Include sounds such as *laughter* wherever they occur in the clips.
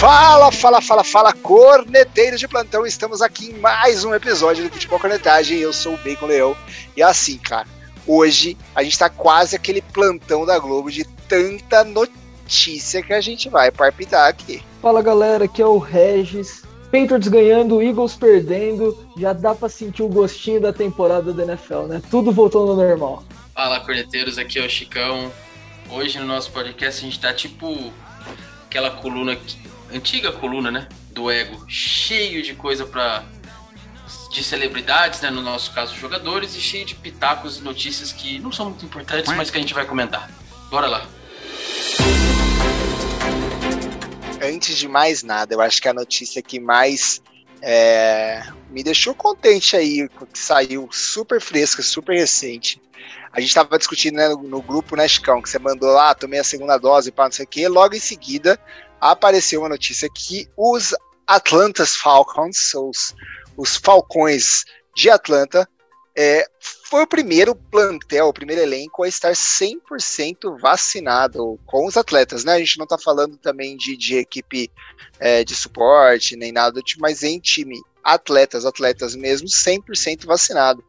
Fala, fala, fala, fala, corneteiros de plantão. Estamos aqui em mais um episódio do Futebol Cornetagem. Eu sou o Bacon Leão. E assim, cara, hoje a gente tá quase aquele plantão da Globo de tanta notícia que a gente vai parpitar aqui. Fala galera, aqui é o Regis. Patriots ganhando, Eagles perdendo, já dá para sentir o gostinho da temporada da NFL, né? Tudo voltando ao normal. Fala, corneteiros, aqui é o Chicão. Hoje no nosso podcast a gente tá tipo aquela coluna antiga coluna, né, do ego, cheio de coisa para de celebridades, né, no nosso caso jogadores, e cheio de pitacos e notícias que não são muito importantes, mas que a gente vai comentar. Bora lá. Antes de mais nada, eu acho que a notícia que mais é, me deixou contente aí, que saiu super fresca, super recente. A gente estava discutindo né, no, no, grupo, né, Chicão, que você mandou lá, tomei a segunda dose, para não sei o quê. Logo em seguida, apareceu uma notícia que os Atlantas Falcons, os, os Falcões de Atlanta, é, foi o primeiro plantel, o primeiro elenco a estar 100% vacinado com os atletas, né? A gente não está falando também de, de equipe é, de suporte, nem nada do tipo, mas em time, atletas, atletas mesmo, 100% vacinado.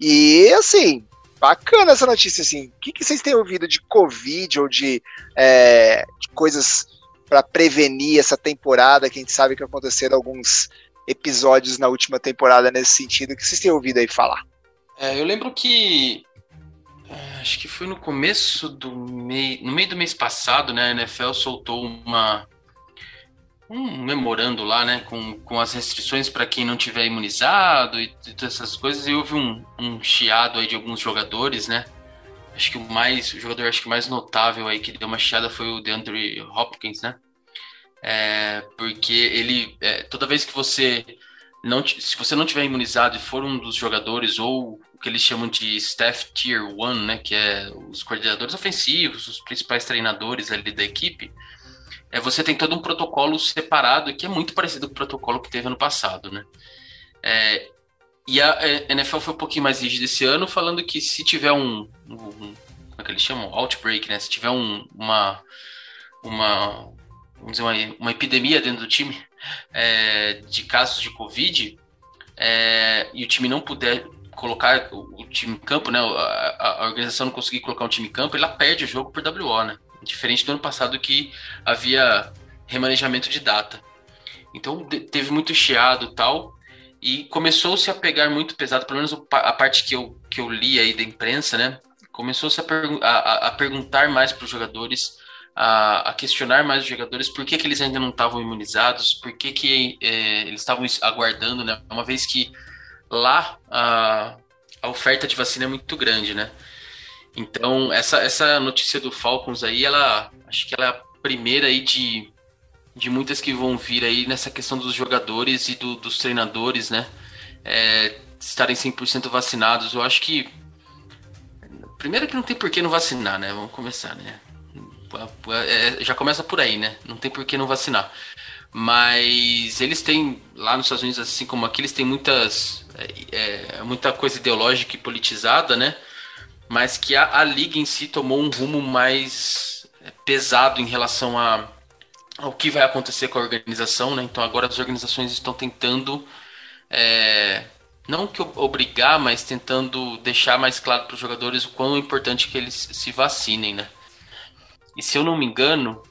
E, assim, bacana essa notícia, assim. O que, que vocês têm ouvido de Covid ou de, é, de coisas para prevenir essa temporada, que a gente sabe que aconteceram alguns episódios na última temporada nesse sentido, que vocês têm ouvido aí falar? É, eu lembro que é, acho que foi no começo do mês, no meio do mês passado, né, a NFL soltou uma um memorando lá, né, com, com as restrições para quem não tiver imunizado e, todas essas coisas, e houve um, um chiado aí de alguns jogadores, né, acho que o mais, o jogador acho que mais notável aí que deu uma chiada foi o DeAndre Hopkins, né? É, porque ele, é, toda vez que você não, se você não tiver imunizado e for um dos jogadores ou o que eles chamam de staff tier 1, né, que é os coordenadores ofensivos, os principais treinadores ali da equipe, é, você tem todo um protocolo separado que é muito parecido com o protocolo que teve ano passado, né? É, e a NFL foi um pouquinho mais rígida esse ano, falando que se tiver um, um como é que eles chamam? Outbreak, né? Se tiver um, uma, uma, vamos dizer, uma, uma epidemia dentro do time é, de casos de Covid é, e o time não puder colocar o, o time em campo, né? A, a, organização não conseguir colocar um time em campo, ela perde o jogo por WO, né? Diferente do ano passado que havia remanejamento de data. Então teve muito chiado tal. E começou-se a pegar muito pesado, pelo menos a parte que eu, que eu li aí da imprensa, né? Começou-se a, pergu a, a, perguntar mais para os jogadores, a, a, questionar mais os jogadores por que, que eles ainda não estavam imunizados, por que, que é, eles estavam aguardando, né? Uma vez que lá a, a oferta de vacina é muito grande, né? Então, essa, essa notícia do Falcons aí, ela acho que ela é a primeira aí de de muitas que vão vir aí nessa questão dos jogadores e do, dos treinadores, né? É, estarem 100% vacinados. Eu acho que. Primeiro que não tem por que não vacinar, né? Vamos começar, né? É, já começa por aí, né? Não tem por que não vacinar. Mas eles têm, lá nos Estados Unidos, assim como aqui, eles têm muitas. É, é muita coisa ideológica e politizada, né? Mas que a, a liga em si tomou um rumo mais pesado em relação a o que vai acontecer com a organização, né? Então agora as organizações estão tentando é, não que obrigar, mas tentando deixar mais claro para os jogadores o quão importante que eles se vacinem, né? E se eu não me engano,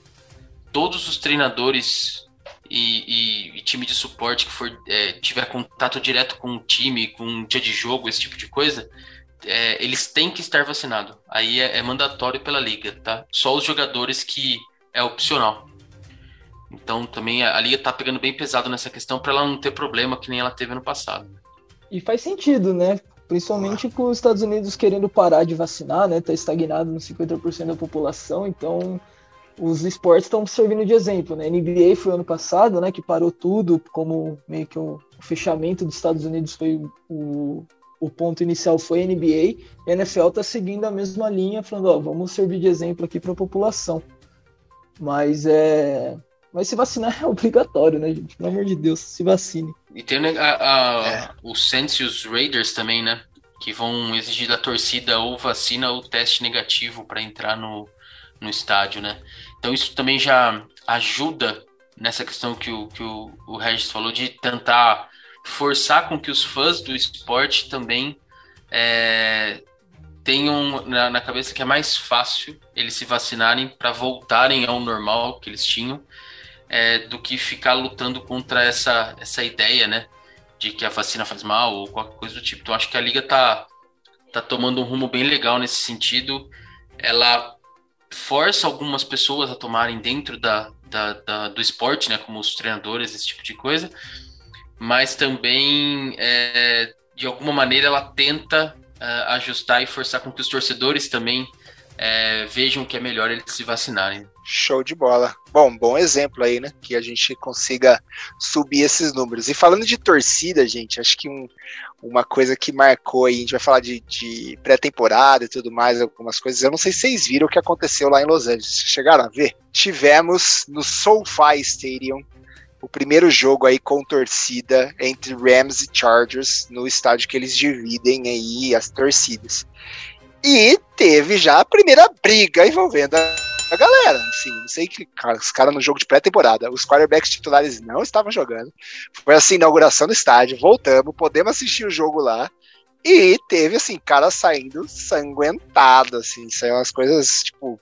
todos os treinadores e, e, e time de suporte que for é, tiver contato direto com o time, com um dia de jogo, esse tipo de coisa, é, eles têm que estar vacinados. Aí é, é mandatório pela liga, tá? Só os jogadores que é opcional. Então também a, liga tá pegando bem pesado nessa questão para ela não ter problema que nem ela teve no passado. E faz sentido, né? Principalmente com os Estados Unidos querendo parar de vacinar, né? Tá estagnado nos 50% da população, então os esportes estão servindo de exemplo, né? NBA foi ano passado, né? Que parou tudo, como meio que o, fechamento dos Estados Unidos foi o, o ponto inicial foi a NBA. A NFL tá seguindo a mesma linha, falando, ó, vamos servir de exemplo aqui para a população. Mas é mas se vacinar é obrigatório, né, gente? Pelo amor de Deus, se vacine. E tem a, a, é. os Saints e os Raiders também, né? Que vão exigir da torcida ou vacina ou teste negativo para entrar no, no estádio, né? Então isso também já ajuda nessa questão que o, que o, o Regis falou de tentar forçar com que os fãs do esporte também é, tenham na, na, cabeça que é mais fácil eles se vacinarem para voltarem ao normal que eles tinham é, do que ficar lutando contra essa, essa ideia, né? De que a vacina faz mal ou qualquer coisa do tipo. Então acho que a liga tá, tá tomando um rumo bem legal nesse sentido. Ela força algumas pessoas a tomarem dentro da, da, da do esporte, né? Como os treinadores, esse tipo de coisa. Mas também, é, de alguma maneira, ela tenta uh, ajustar e forçar com que os torcedores também é, vejam que é melhor eles se vacinarem. Show de bola. Bom, bom exemplo aí, né? Que a gente consiga subir esses números. E falando de torcida, gente, acho que um, uma coisa que marcou aí, a gente vai falar de, de pré-temporada e tudo mais, algumas coisas. Eu não sei se vocês viram o que aconteceu lá em Los Angeles. Chegaram a ver? Tivemos no SoFi Stadium o primeiro jogo aí com torcida entre Rams e Chargers no estádio que eles dividem aí as torcidas. E teve já a primeira briga envolvendo a, a galera. Assim, não sei que cara, os caras no jogo de pré-temporada, os quarterbacks titulares não estavam jogando. Foi assim, inauguração do estádio, voltamos, podemos assistir o jogo lá. E teve, assim, cara saindo sanguentado, assim, saiu umas coisas, tipo,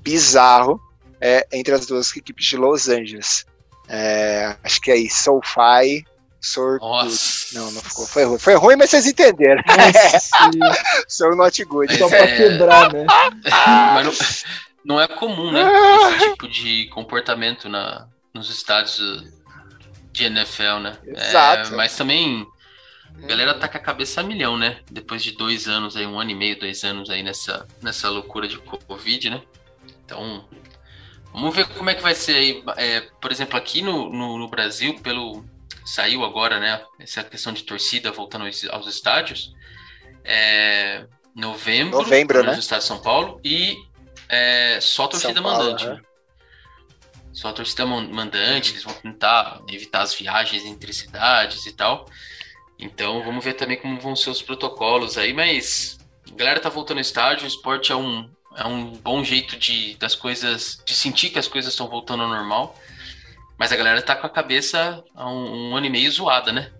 bizarro é, entre as duas equipes de Los Angeles. É, acho que é aí, SoFi Sortudo. Nossa. Não, não ficou. Foi ruim. Foi ruim, mas vocês entenderam. *laughs* Sou not good. Só pra é... quebrar, né? *laughs* mas não, não, é comum, né? Esse tipo de comportamento na, nos estádios de NFL, né? Exato. É, mas também. A galera tá com a cabeça a milhão, né? Depois de dois anos aí, um ano e meio, dois anos aí nessa, nessa loucura de Covid, né? Então, vamos ver como é que vai ser aí. É, por exemplo, aqui no, no, no Brasil, pelo, saiu agora, né? Essa questão de torcida voltando aos estádios. É, novembro, novembro né? no estado de São Paulo e é, só torcida Paulo, mandante. Né? Só torcida mandante, eles vão tentar evitar as viagens entre cidades e tal. Então vamos ver também como vão ser os protocolos aí, mas a galera tá voltando ao estádio, o esporte é um, é um bom jeito de das coisas, de sentir que as coisas estão voltando ao normal. Mas a galera tá com a cabeça há um, um ano e meio zoada, né?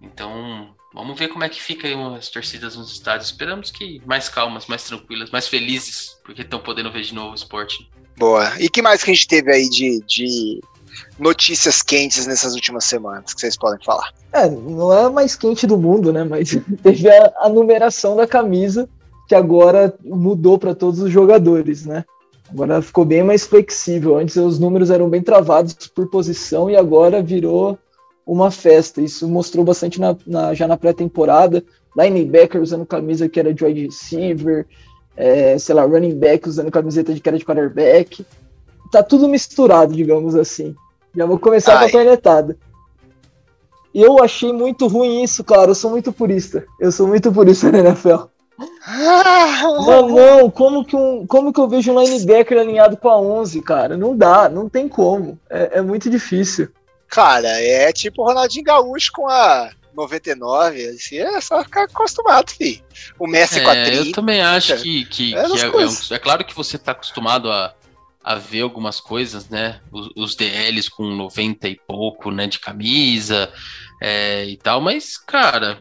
Então, vamos ver como é que fica aí as torcidas nos estádios. Esperamos que mais calmas, mais tranquilas, mais felizes, porque estão podendo ver de novo o esporte. Boa. E que mais que a gente teve aí de, de notícias quentes nessas últimas semanas que vocês podem falar? É, não é a mais quente do mundo, né? Mas *laughs* teve a, a numeração da camisa que agora mudou para todos os jogadores, né? Agora ficou bem mais flexível. Antes os números eram bem travados por posição e agora virou uma festa. Isso mostrou bastante na, na, já na pré-temporada. Linebacker usando camisa que era de wide receiver, é, sei lá, running back usando camiseta de que era de quarterback. Tá tudo misturado, digamos assim. Já vou começar Ai. com a cornetada. Eu achei muito ruim isso, cara. Eu sou muito purista. Eu sou muito purista na NFL. Mano, não, como que, um, como que eu vejo um linebacker alinhado com a 11, cara? Não dá, não tem como. É, é muito difícil. Cara, é tipo o Ronaldinho Gaúcho com a 99, assim, é só ficar acostumado, fi. O Messi é, com a 30. Eu também acho que, que, é, que é, é, é, claro que você tá acostumado a, a ver algumas coisas, né? Os, os DLs com 90 e pouco, né, de camisa é, e tal, mas, cara,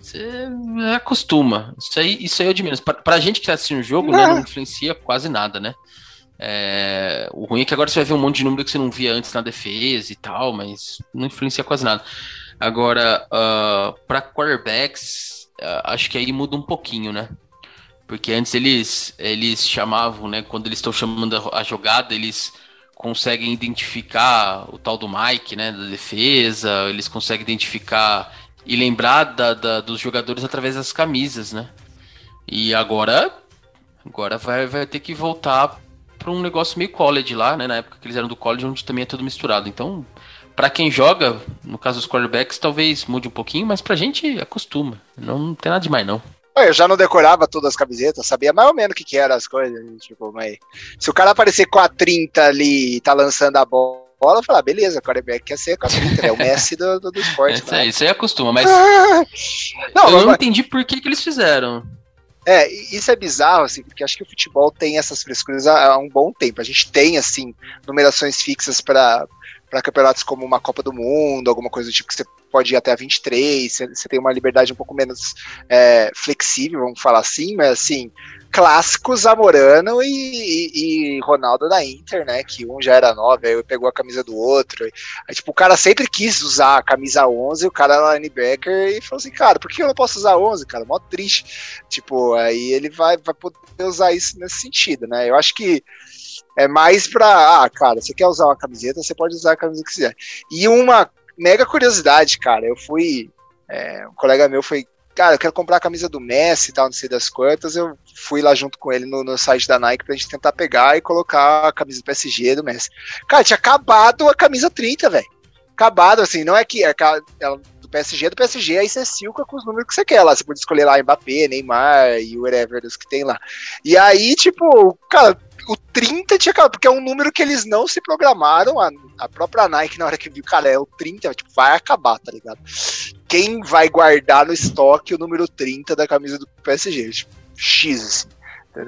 você acostuma. Isso aí, isso aí é de menos. Pra, pra gente que tá assistindo o jogo, não. Né, não influencia quase nada, né? É, o ruim é que agora você vai ver um monte de número que você não via antes na defesa e tal, mas não influencia quase nada. Agora, uh, para quarterbacks, uh, acho que aí muda um pouquinho, né? Porque antes eles, eles chamavam, né? Quando eles estão chamando a, a, jogada, eles conseguem identificar o tal do Mike, né? Da defesa, eles conseguem identificar e lembrar da, da, dos jogadores através das camisas, né? E agora, agora vai, vai ter que voltar para um negócio meio college lá, né? Na época que eles eram do college, onde também é tudo misturado. Então, para quem joga, no caso dos quarterbacks, talvez mude um pouquinho, mas pra gente acostuma. Não, não tem nada demais, não. Eu já não decorava todas as camisetas, sabia mais ou menos o que, que eram as coisas. Tipo, mas se o cara aparecer com a 30 ali e tá lançando a bola bola, falar, ah, beleza, o quarterback quer ser quarterback, é o Messi do, do, do *laughs* esporte. É, isso aí acostuma, mas *laughs* não, eu não entendi por que, que eles fizeram. É, isso é bizarro, assim, porque acho que o futebol tem essas frescuras há, há um bom tempo. A gente tem, assim, numerações fixas para para campeonatos como uma Copa do Mundo, alguma coisa do tipo que você pode ir até a 23, você, tem uma liberdade um pouco menos é, flexível, vamos falar assim, mas assim, clássico Zamorano e, e, e, Ronaldo da Inter, né? Que um já era 9, aí pegou a camisa do outro. Aí, tipo, o cara sempre quis usar a camisa 11, o cara era linebacker e falou assim, cara, por que eu não posso usar 11, cara? Mó triste. Tipo, aí ele vai, vai poder usar isso nesse sentido, né? Eu acho que é mais pra, ah, cara, você quer usar uma camiseta, você pode usar a camisa que quiser. E uma mega curiosidade, cara, eu fui, é, um colega meu foi cara, eu quero comprar a camisa do Messi e tal, não sei das quantas. Eu fui lá junto com ele no, no site da Nike pra gente tentar pegar e colocar a camisa do PSG do Messi. Cara, tinha acabado a camisa 30, velho. Acabado, assim, não é que é, ela, do PSG do PSG, aí você silca com os números que você quer lá. Você pode escolher lá Mbappé, Neymar e whatever dos que tem lá. E aí, tipo, cara, o 30 tinha acabado, porque é um número que eles não se programaram. A, a própria Nike, na hora que viu, cara, é o 30, tipo, vai acabar, tá ligado? Quem vai guardar no estoque o número 30 da camisa do PSG? Tipo, X, assim.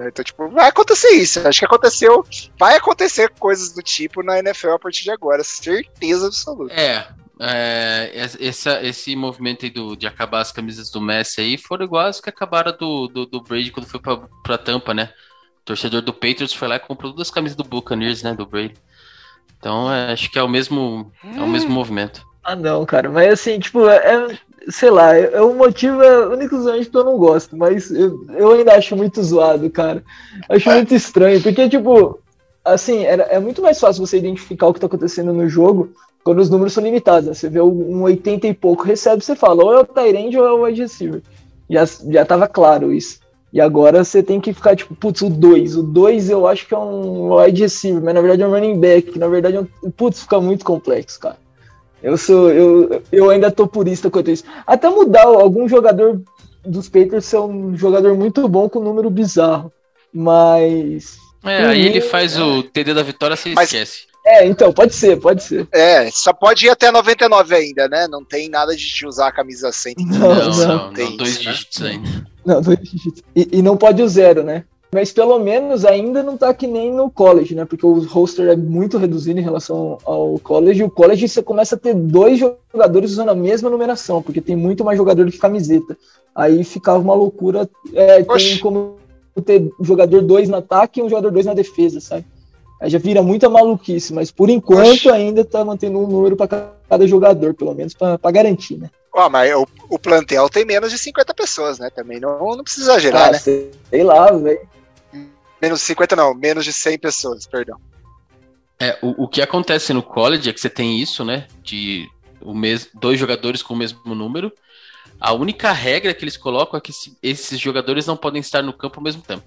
Então, tipo, vai acontecer isso. Acho que aconteceu. Vai acontecer coisas do tipo na NFL a partir de agora, certeza absoluta. É, é, esse, esse movimento aí do, de acabar as camisas do Messi aí foram iguais que acabaram do, do, do Brady quando foi pra, pra Tampa, né? Torcedor do Patriots foi lá e comprou todas as camisas do Buccaneers, né, do Brady. Então, é, acho que é o mesmo, é o mesmo hum. movimento. Ah, não, cara, mas assim, tipo, é, é sei lá, é, é um motivo é, únicamente que eu não gosto, mas eu, eu ainda acho muito zoado, cara. Acho muito estranho, porque, tipo, assim, era, é muito mais fácil você identificar o que tá acontecendo no jogo quando os números são limitados, né? Você vê um 80 e pouco recebe, você fala, ou é o Tyrande ou é o wide receiver. Já, já tava claro isso. E agora você tem que ficar tipo, putz, o 2. O 2 eu acho que é um wide receiver, mas na verdade é um running back. Na verdade é um. Putz, fica muito complexo, cara. Eu sou. Eu, eu ainda tô purista quanto isso. Até mudar algum jogador dos Patriots ser um jogador muito bom com um número bizarro. Mas. É, aí ele faz é... o TD da vitória, você mas, esquece. É, então, pode ser, pode ser. É, só pode ir até 99 ainda, né? Não tem nada de usar a camisa 100. Não, não, não, não tem dois isso, né? dígitos né? ainda. Não, dois dígitos. E, e, não pode o zero, né? Mas pelo menos ainda não tá que nem no college, né? Porque o roster é muito reduzido em relação ao college. E o college você começa a ter dois jogadores usando a mesma numeração, porque tem muito mais jogador do que camiseta. Aí ficava uma loucura. É, tem como ter jogador 2 no ataque e um jogador 2 na defesa, sabe? Aí já vira muita maluquice, mas por enquanto Oxi. ainda tá mantendo um número para cada jogador, pelo menos para garantir, né? Ó, mas o, o, plantel tem menos de 50 pessoas, né? Também não, não precisa exagerar, ah, né? Sei lá, velho. Menos de 50 não, menos de 100 pessoas, perdão. É, o, o que acontece no college é que você tem isso, né? De o mes, dois jogadores com o mesmo número. A única regra que eles colocam é que esses jogadores não podem estar no campo ao mesmo tempo.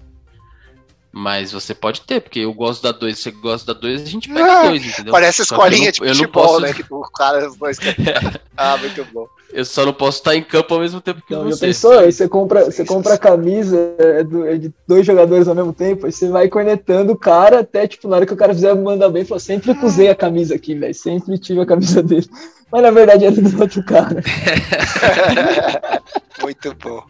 Mas você pode ter, porque eu gosto da 2, você gosta da 2, a gente pega ah, dois, entendeu? Parece escolinha de futebol, posso... né? Que o cara, os dois. *laughs* ah, muito bom. Eu só não posso estar em campo ao mesmo tempo que não, você. Pensou? Aí você compra, você compra a camisa é, é de dois jogadores ao mesmo tempo, aí você vai cornetando o cara até, tipo, na hora que o cara fizer mandar bem, falou, sempre usei a camisa aqui, velho, sempre tive a camisa dele. Mas na verdade era do outro cara. *laughs* muito bom.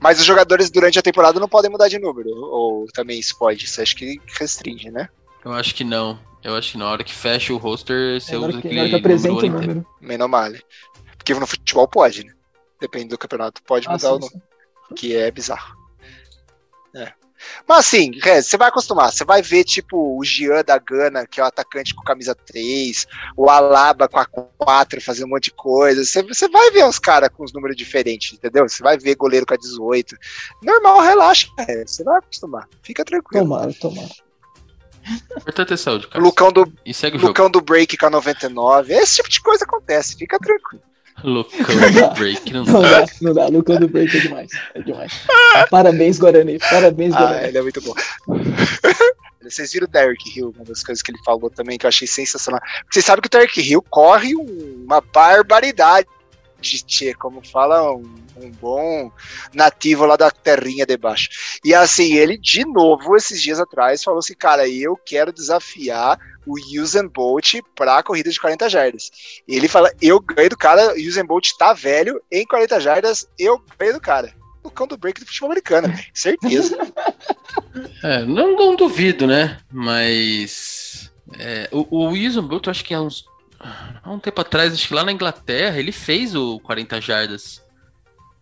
Mas os jogadores durante a temporada não podem mudar de número. Ou também isso pode? Você acha que restringe, né? Eu acho que não. Eu acho que na hora que fecha o roster, você é usa que, aquele que apresenta número. número. Menos mal. Porque no futebol pode, né? Depende do campeonato. Pode ah, mudar sim, o número. Que é bizarro. Mas assim, você vai acostumar. Você vai ver, tipo, o Gian da Gana, que é o atacante com camisa 3, o Alaba com a 4, fazendo um monte de coisa. Você vai ver uns caras com os números diferentes, entendeu? Você vai ver goleiro com a 18. Normal, relaxa. Você vai acostumar. Fica tranquilo. Tomara, tomara. Importante é saúde, cara. Lucão do, Lucão do break com a 99. Esse tipo de coisa acontece. Fica tranquilo. Lucão do *laughs* Break não, não dá. Não dá, Lucão do Break é demais. É demais. Parabéns, Guarani. Parabéns, ah, Guarani. ele é muito bom. *laughs* Vocês viram o Derek Hill, uma das coisas que ele falou também, que eu achei sensacional. Porque vocês sabem que o Derek Hill corre uma barbaridade, tchê, como fala um, um, bom nativo lá da terrinha de baixo. E assim, ele de novo, esses dias atrás, falou assim, cara, eu quero desafiar o Usain Bolt para a corrida de 40 jardas. E ele fala: Eu ganho do cara, o Usain Bolt tá velho, em 40 jardas, eu ganho do cara. cão do break do futebol americano, *laughs* certeza. é, não, não, duvido, né? Mas é, o, o Wilson Bolt, acho que há uns há um tempo atrás, acho que lá na Inglaterra, ele fez o 40 jardas.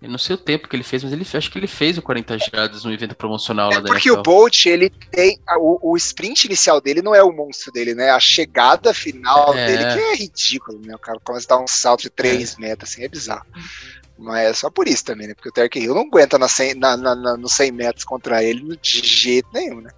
Eu não sei o tempo que ele fez, mas ele acho que ele fez o 40 jardas no evento promocional é lá da Porque NFL. o Bolt, ele tem. O, o sprint inicial dele não é o monstro dele, né? A chegada final é. dele que é ridículo, né? O cara começa a dar um salto de 3 é. metros, assim, é bizarro. Mas é só por isso também, né? Porque o Terry Hill não aguenta na 100, na, na, na, nos 100 metros contra ele de jeito nenhum, né?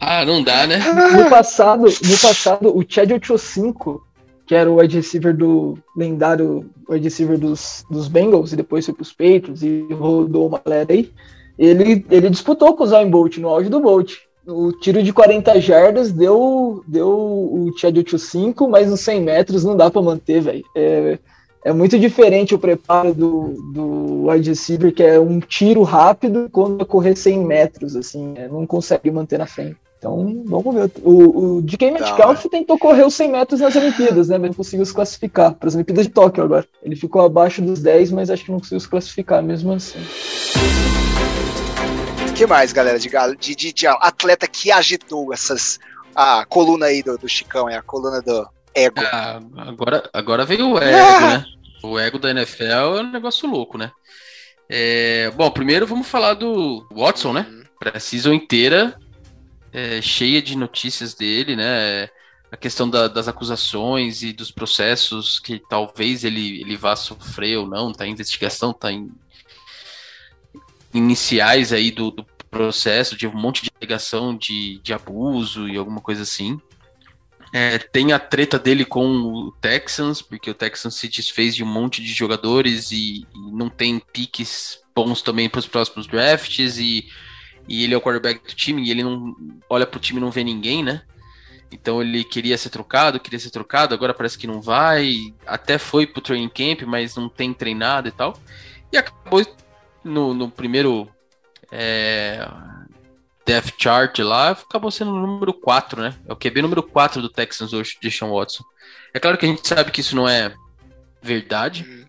Ah, não dá, né? No passado, no passado o Chad 85, que era o wide receiver do lendário wide receiver dos, dos Bengals, e depois foi pros Patriots e rodou uma galera aí, ele, ele disputou com o Zayn Bolt no auge do Bolt. O tiro de 40 jardas deu, deu o Chad 85, mas nos 100 metros não dá para manter, velho. É, é muito diferente o preparo do, do wide receiver, que é um tiro rápido, quando vai correr 100 metros, assim, é, não consegue manter na frente. Então, vamos ver. O, o DK Metcalf tá. tentou correr os 100 metros nas Olimpíadas, né? Mas não conseguiu se classificar para as Olimpíadas de Tóquio agora. Ele ficou abaixo dos 10, mas acho que não conseguiu se classificar mesmo assim. O que mais, galera, de, de, de, de, atleta que agitou essas. A coluna aí do, do Chicão, é a coluna do ego. Ah, agora, agora veio o *laughs* ego, ah! né? O ego da NFL é um negócio louco, né? É, bom, primeiro vamos falar do Watson, né? Uhum. Pré-season inteira é, cheia de notícias dele, né? A questão da, das acusações e dos processos que talvez ele, ele vá sofrer ou não, tá em investigação, tá em iniciais aí do, do processo, de um monte de alegação de, de abuso e alguma coisa assim. É, tem a treta dele com o Texans, porque o Texans se desfez de um monte de jogadores e, e não tem piques bons também para os próximos drafts e, e ele é o quarterback do time e ele não olha pro time e não vê ninguém, né? Então ele queria ser trocado, queria ser trocado, agora parece que não vai. Até foi pro training camp, mas não tem treinado e tal. E acabou no, no primeiro é, Death Chart lá, acabou sendo o número 4, né? É o QB número 4 do Texans hoje, de Sean Watson. É claro que a gente sabe que isso não é verdade, uhum.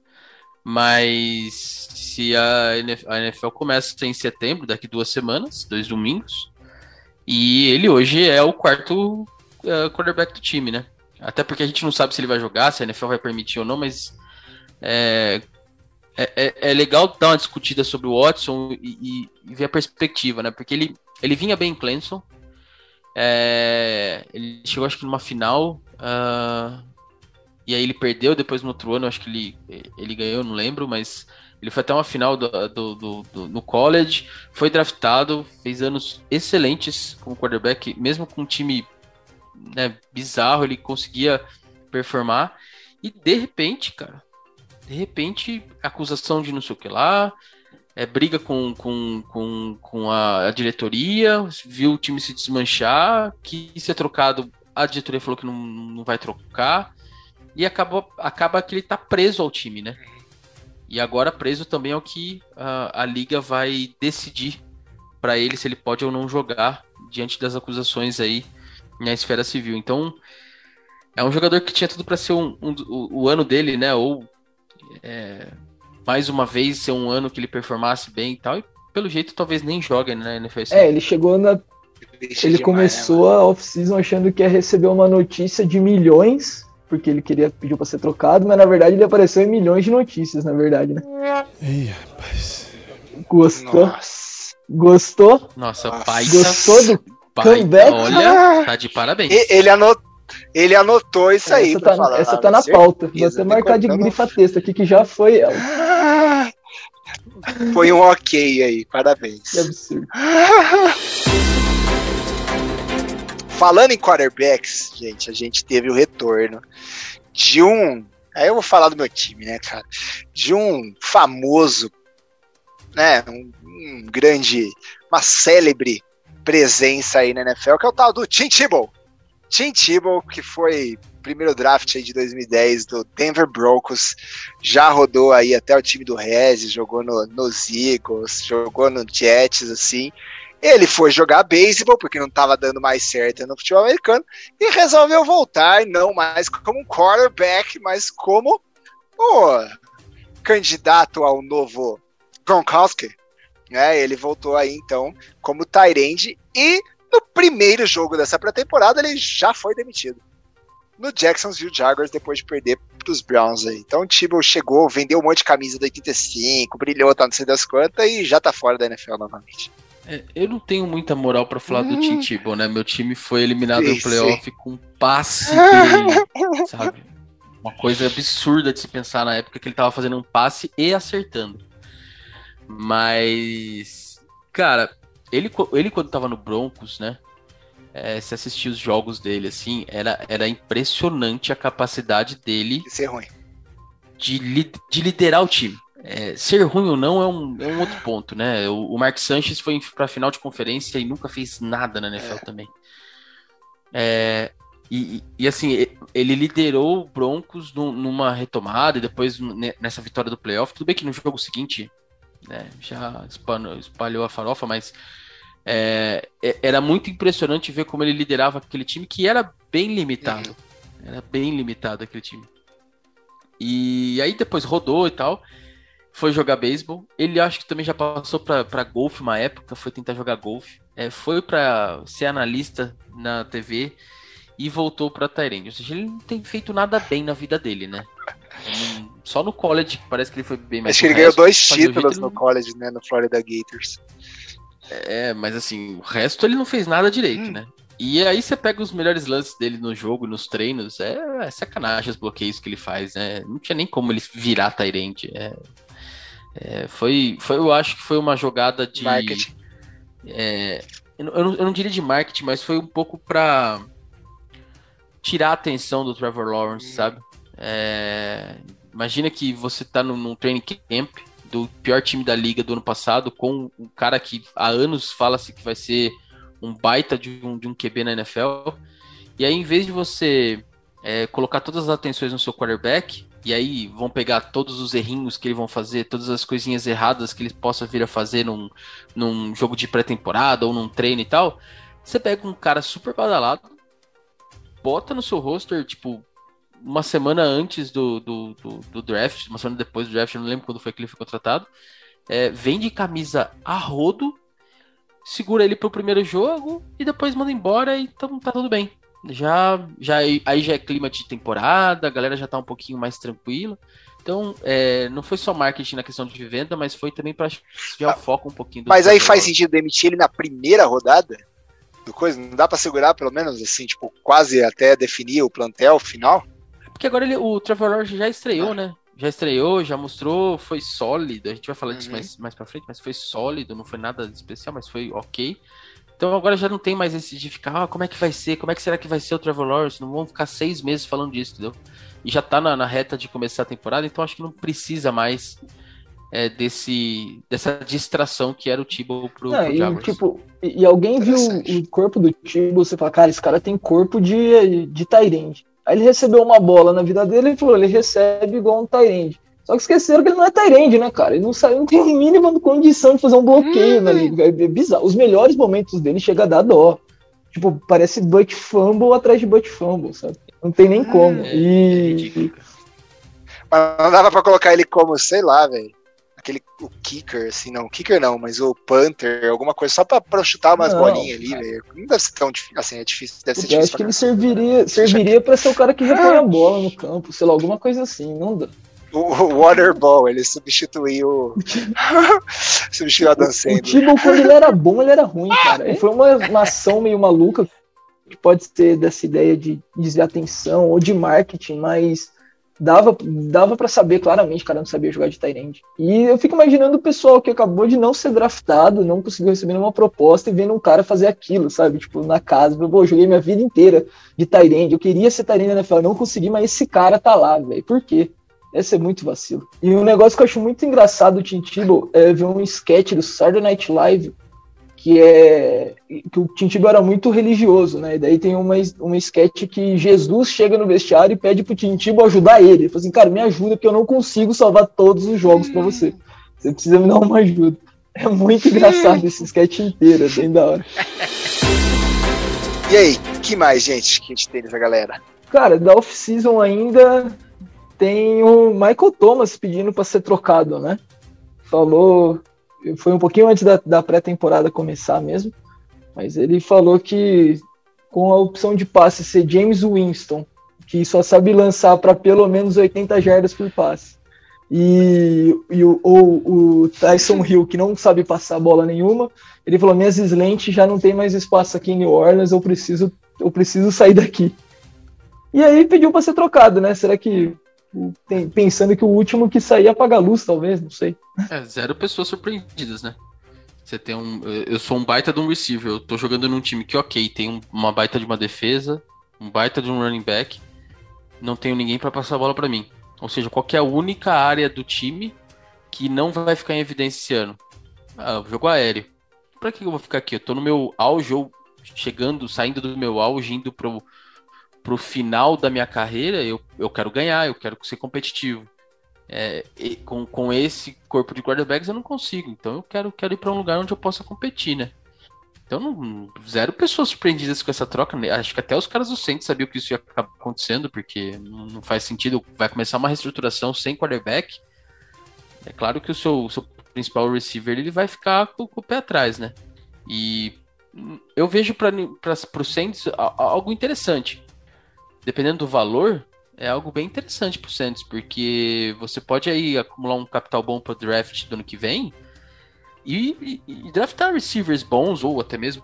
Mas se a NFL começa em setembro, daqui duas semanas, dois domingos, e ele hoje é o quarto uh, quarterback do time, né? Até porque a gente não sabe se ele vai jogar, se a NFL vai permitir ou não, mas é, é, é, é legal dar uma discutida sobre o Watson e, e, ver a perspectiva, né? Porque ele, ele vinha bem em Clemson, é, ele chegou acho que numa final, uh, e aí ele perdeu, depois no outro ano acho que ele, ele ganhou, não lembro, mas ele foi até uma final do, do, do, do, no college, foi draftado, fez anos excelentes como quarterback, mesmo com um time né, bizarro, ele conseguia performar. E de repente, cara, de repente, acusação de não sei o que lá, é, briga com, com, com, com a, a, diretoria, viu o time se desmanchar, quis ser trocado, a diretoria falou que não, não vai trocar, e acaba, acaba que ele tá preso ao time, né? E agora preso também é o que a, a liga vai decidir para ele se ele pode ou não jogar diante das acusações aí na esfera civil. Então, é um jogador que tinha tudo para ser um, um, o, o, ano dele, né? Ou é, mais uma vez ser um ano que ele performasse bem e tal. E pelo jeito talvez nem joga na NFL. É, ele chegou na. Ele começou né, a off-season achando que ia receber uma notícia de milhões, porque ele queria pediu para ser trocado, mas na verdade ele apareceu em milhões de notícias, na verdade, né? Ih, rapaz. Gostou? Nossa. Gostou? Nossa, pai. Gostou do pai, comeback? Olha, tá de parabéns. Ele anotou ele anotou isso aí. Essa tá, falar, essa tá na pauta. Vou até marcar de grifa texto aqui que já foi ela. Foi um ok aí, parabéns. Que absurdo. *laughs* Falando em quarterbacks, gente, a gente teve o retorno de um. Aí eu vou falar do meu time, né, cara? De um famoso, né? Um, um grande, uma célebre presença aí na NFL, que é o tal do Tim Tebow. Tim Tebow, que foi primeiro draft aí de 2010 do Denver Broncos, já rodou aí até o time do Rez, jogou no, nos Eagles, jogou no Jets, assim. Ele foi jogar beisebol, porque não estava dando mais certo no futebol americano, e resolveu voltar, não mais como um quarterback, mas como o candidato ao novo Gronkowski, né? Ele voltou aí então como Tyrande e no primeiro jogo dessa pré-temporada ele já foi demitido. No Jacksonville Jaguars depois de perder para os Browns aí. Então o Tebow chegou, vendeu um monte de camisa do 85, brilhou, tá não sei das quantas e já tá fora da NFL novamente. É, eu não tenho muita moral para falar hum. do Tim Tebow, né? Meu time foi eliminado sim, no playoff sim. com passe *laughs* dele, sabe? Uma coisa absurda de se pensar na época que ele tava fazendo um passe e acertando. Mas, cara, ele, ele quando tava no Broncos, né? É, se assistir os jogos dele, assim, era, era impressionante a capacidade dele. De ser ruim. De, li, de liderar o time. É, ser ruim ou não é um, é um outro ponto, né? O, o Mark Sanchez foi pra final de conferência e nunca fez nada na NFL é. também. É, e, e, assim, ele liderou o Broncos numa retomada e depois nessa vitória do playoff. Tudo bem que no jogo seguinte né, já espalhou a farofa, mas é, é, era muito impressionante ver como ele liderava aquele time que era bem limitado. Uhum. Era bem limitado aquele time. E aí depois rodou e tal. Foi jogar beisebol. Ele acho que também já passou para golfe uma época, foi tentar jogar golfe. É, foi para ser analista na TV e voltou para Tyrande. Ou seja, ele não tem feito nada bem na vida dele, né? Só no college, parece que ele foi bem mais. Acho que ele ganhou dois títulos no college, né? No Florida Gators. É, mas assim, o resto ele não fez nada direito, hum. né? E aí você pega os melhores lances dele no jogo, nos treinos, é, é sacanagem os bloqueios que ele faz, né? Não tinha nem como ele virar Tyrande. É, é, foi, foi, eu acho que foi uma jogada de. Marketing. É, eu, não, eu não diria de marketing, mas foi um pouco pra tirar a atenção do Trevor Lawrence, sabe? É, imagina que você tá num, num training camp do pior time da liga do ano passado, com um cara que há anos fala-se que vai ser um baita de um, de um QB na NFL. E aí, em vez de você é, colocar todas as atenções no seu quarterback, e aí vão pegar todos os errinhos que ele vão fazer, todas as coisinhas erradas que ele possa vir a fazer num, num jogo de pré-temporada ou num treino e tal, você pega um cara super badalado, bota no seu roster, tipo, uma semana antes do, do, do, do, draft, uma semana depois do draft, eu não lembro quando foi que ele foi contratado. É, vende camisa a rodo, segura ele pro primeiro jogo e depois manda embora e então tá tudo bem. Já, já aí já é clima de temporada, a galera já tá um pouquinho mais tranquila. Então, é, não foi só marketing na questão de venda, mas foi também para desviar o foco um pouquinho. mas aí faz sentido demitir ele na primeira rodada? Do coisa? Não dá para segurar pelo menos assim, tipo, quase até definir o plantel final? Porque agora ele, o Trevor Lawrence já estreou, né? Já estreou, já mostrou, foi sólido. A gente vai falar disso uhum. mais, mais pra frente, mas foi sólido, não foi nada especial, mas foi ok. Então agora já não tem mais esse de ficar, ah, como é que vai ser? Como é que será que vai ser o Trevor Lawrence? Não vão ficar seis meses falando disso, entendeu? E já tá na, na reta de começar a temporada, então acho que não precisa mais é, desse, dessa distração que era o Tibo pro, é, pro e, tipo, e, alguém viu o corpo do Tibo, você fala, cara, esse cara tem corpo de, de Tyrande. Aí ele recebeu uma bola na vida dele e falou: ele recebe igual um Tyrande. Só que esqueceram que ele não é Tyrande, né, cara? Ele não, sai, não tem a *laughs* mínima condição de fazer um bloqueio na liga. É bizarro. Os melhores momentos dele chega a dar dó. Tipo, parece butt fumble atrás de butt fumble, sabe? Não tem nem como. É, e. É Mas não dava pra colocar ele como, sei lá, velho aquele o kicker, assim, não, kicker não, mas o punter, alguma coisa, só pra, pra chutar umas não, bolinhas ali, velho. Não deve ser tão difícil, assim, é difícil, deve ser eu difícil. acho que ele serviria, serviria pra ser o cara que repõe a bola no campo, sei lá, alguma coisa assim, não dá. O, Waterball, ele substituiu *laughs* substituiu a Dan O Tibo, quando ele era bom, ele era ruim, cara. Foi uma, uma ação meio maluca, que pode ser dessa ideia de desviar atenção ou de marketing, mas dava, dava para saber claramente cara não sabia jogar de Tyrande. E eu fico imaginando o pessoal que acabou de não ser draftado, não conseguiu receber nenhuma proposta e vendo um cara fazer aquilo, sabe? Tipo, na casa, pô, joguei minha vida inteira de Tyrande, eu queria ser Tyrande na NFL, não consegui, mas esse cara tá lá, velho. Por quê? Esse é muito vacilo. E um negócio que eu acho muito engraçado do Tim Tebow é ver um sketch do Saturday Night Live que é que o Tintibo era muito religioso, né? E daí tem uma, uma sketch que Jesus chega no vestiário e pede pro Tintibo ajudar ele. Ele fala assim, cara, me ajuda, porque eu não consigo salvar todos os jogos para você. Você precisa me dar uma ajuda. É muito engraçado esse sketch inteiro, é bem da hora. E aí, que mais, gente, que a gente tem dessa galera? Cara, da off-season ainda tem o Michael Thomas pedindo para ser trocado, né? falou, foi um pouquinho antes da, da pré-temporada começar mesmo, mas ele falou que com a opção de passe ser James Winston, que só sabe lançar para pelo menos 80 jardas por passe, e, e o, ou o Tyson Hill, que não sabe passar bola nenhuma, ele falou: minhas slants já não tem mais espaço aqui em New Orleans, eu preciso, eu preciso sair daqui. E aí pediu para ser trocado, né? Será que pensando que o último que sair apaga a luz, talvez, não sei. É, zero pessoas surpreendidas, né? Você tem um. Eu sou um baita de um receiver. Eu tô jogando num time que, ok, tem uma baita de uma defesa, um baita de um running back. Não tenho ninguém para passar a bola para mim. Ou seja, qual é a única área do time que não vai ficar em evidência esse ano? Ah, jogo aéreo. Pra que eu vou ficar aqui? Eu tô no meu auge, ou chegando, saindo do meu auge, indo pro, pro final da minha carreira, eu, eu quero ganhar, eu quero ser competitivo. É, com, com esse corpo de quarterbacks eu não consigo, então eu quero, quero ir para um lugar onde eu possa competir, né? Então, não, zero pessoas surpreendidas com essa troca. Né? Acho que até os caras do Saints sabiam que isso ia acabar acontecendo, porque não faz sentido. Vai começar uma reestruturação sem quarterback. É claro que o seu, seu principal receiver ele vai ficar com, com, o pé atrás, né? E eu vejo para o Saints algo interessante. Dependendo do valor, é algo bem interessante para o Saints, porque você pode aí acumular um capital bom para o draft do ano que vem e, e, e, draftar receivers bons, ou até mesmo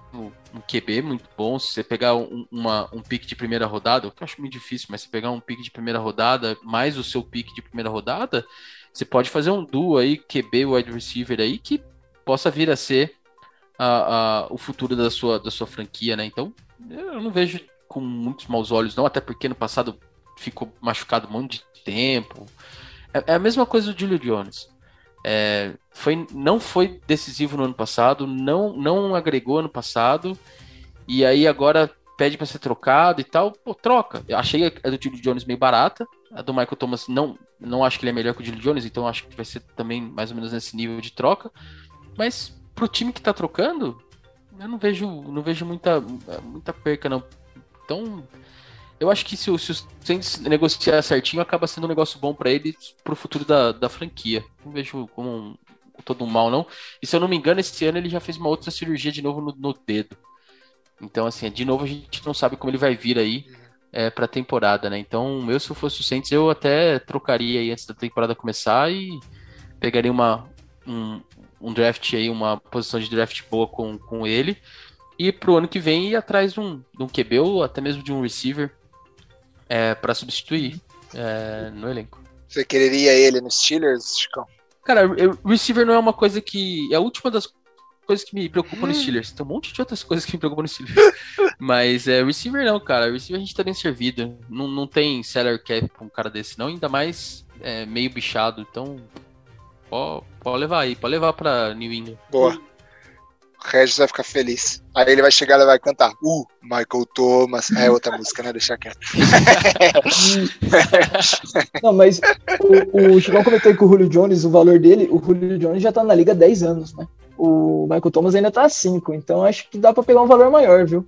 um QB muito bom, se você pegar um, uma, um pick de primeira rodada, que eu acho muito difícil, mas se pegar um pick de primeira rodada, mais o seu pick de primeira rodada, você pode fazer um duo aí, QB wide receiver aí, que possa vir a ser a, a, o futuro da sua, da sua franquia, né? Então, eu não vejo com muitos maus olhos, não, até porque no passado ficou machucado um monte de tempo. É, é a mesma coisa do Julio Jones. É, foi, não foi decisivo no ano passado, não, não agregou ano passado, e aí agora pede para ser trocado e tal, pô, troca. Eu achei a do Julio Jones meio barata, a do Michael Thomas não, não acho que ele é melhor que o Julio Jones, então acho que vai ser também mais ou menos nesse nível de troca, mas pro time que tá trocando, eu não vejo, não vejo muita, muita perca não. Então, eu acho que se o, se o Saints negociar certinho, acaba sendo um negócio bom para ele pro futuro da, da franquia. Não vejo como um, todo um mal, não. E se eu não me engano, esse ano ele já fez uma outra cirurgia de novo no, no dedo. Então, assim, de novo a gente não sabe como ele vai vir aí é, pra temporada, né? Então, eu, se eu fosse o Saints, eu até trocaria aí antes da temporada começar e pegaria uma, um, um draft aí, uma posição de draft boa com, com ele. E pro ano que vem ir atrás de um, de um QB ou até mesmo de um receiver é, para substituir é, no elenco. Você quereria ele nos Steelers, Chicão? Cara, eu, receiver não é uma coisa que. É a última das coisas que me preocupam nos Steelers. Tem um monte de outras *laughs* coisas que me preocupam nos Steelers. Mas é, receiver não, cara. Receiver a gente tá bem servido. Não, não tem salary cap pra um cara desse, não. Ainda mais é, meio bichado. Então, pode, pode levar aí. Pode levar pra New England. Boa. Regis vai ficar feliz. Aí ele vai chegar e vai cantar. Uh, Michael Thomas. É outra *laughs* música, né? Deixa quieto. *laughs* Não, mas o, o Chicão comentou que o Julio Jones, o valor dele, o Julio Jones já tá na liga há 10 anos, né? O Michael Thomas ainda tá 5, então acho que dá para pegar um valor maior, viu?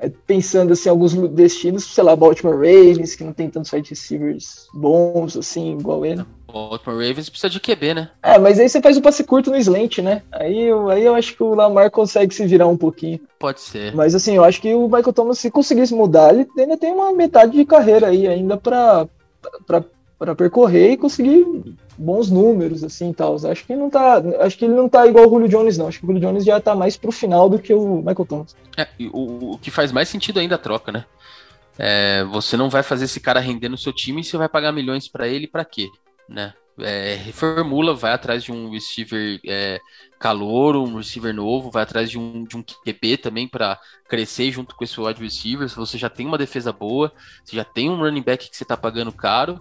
É, pensando assim, alguns destinos, sei lá, Baltimore Ravens, que não tem tantos wide receivers bons, assim, igual ele. Baltimore Ravens precisa de QB, né? É, mas aí você faz o passe curto no slant, né? Aí, eu, aí eu acho que o Lamar consegue se virar um pouquinho. Pode ser. Mas assim, eu acho que o Michael Thomas, se conseguisse mudar, ele ainda tem uma metade de carreira aí ainda pra, pra, pra percorrer e conseguir bons números, assim, tal. Acho que não tá. Acho que ele não tá igual o Julio Jones, não. Acho que o Julio Jones já tá mais pro final do que o Michael Thomas. É, o, o que faz mais sentido ainda a troca, né? É, você não vai fazer esse cara render no seu time e você vai pagar milhões para ele para quê, né? É, reformula, vai atrás de um receiver é, calor, um receiver novo, vai atrás de um, de um QB também para crescer junto com esse wide receiver. Se você já tem uma defesa boa, você já tem um running back que você está pagando caro,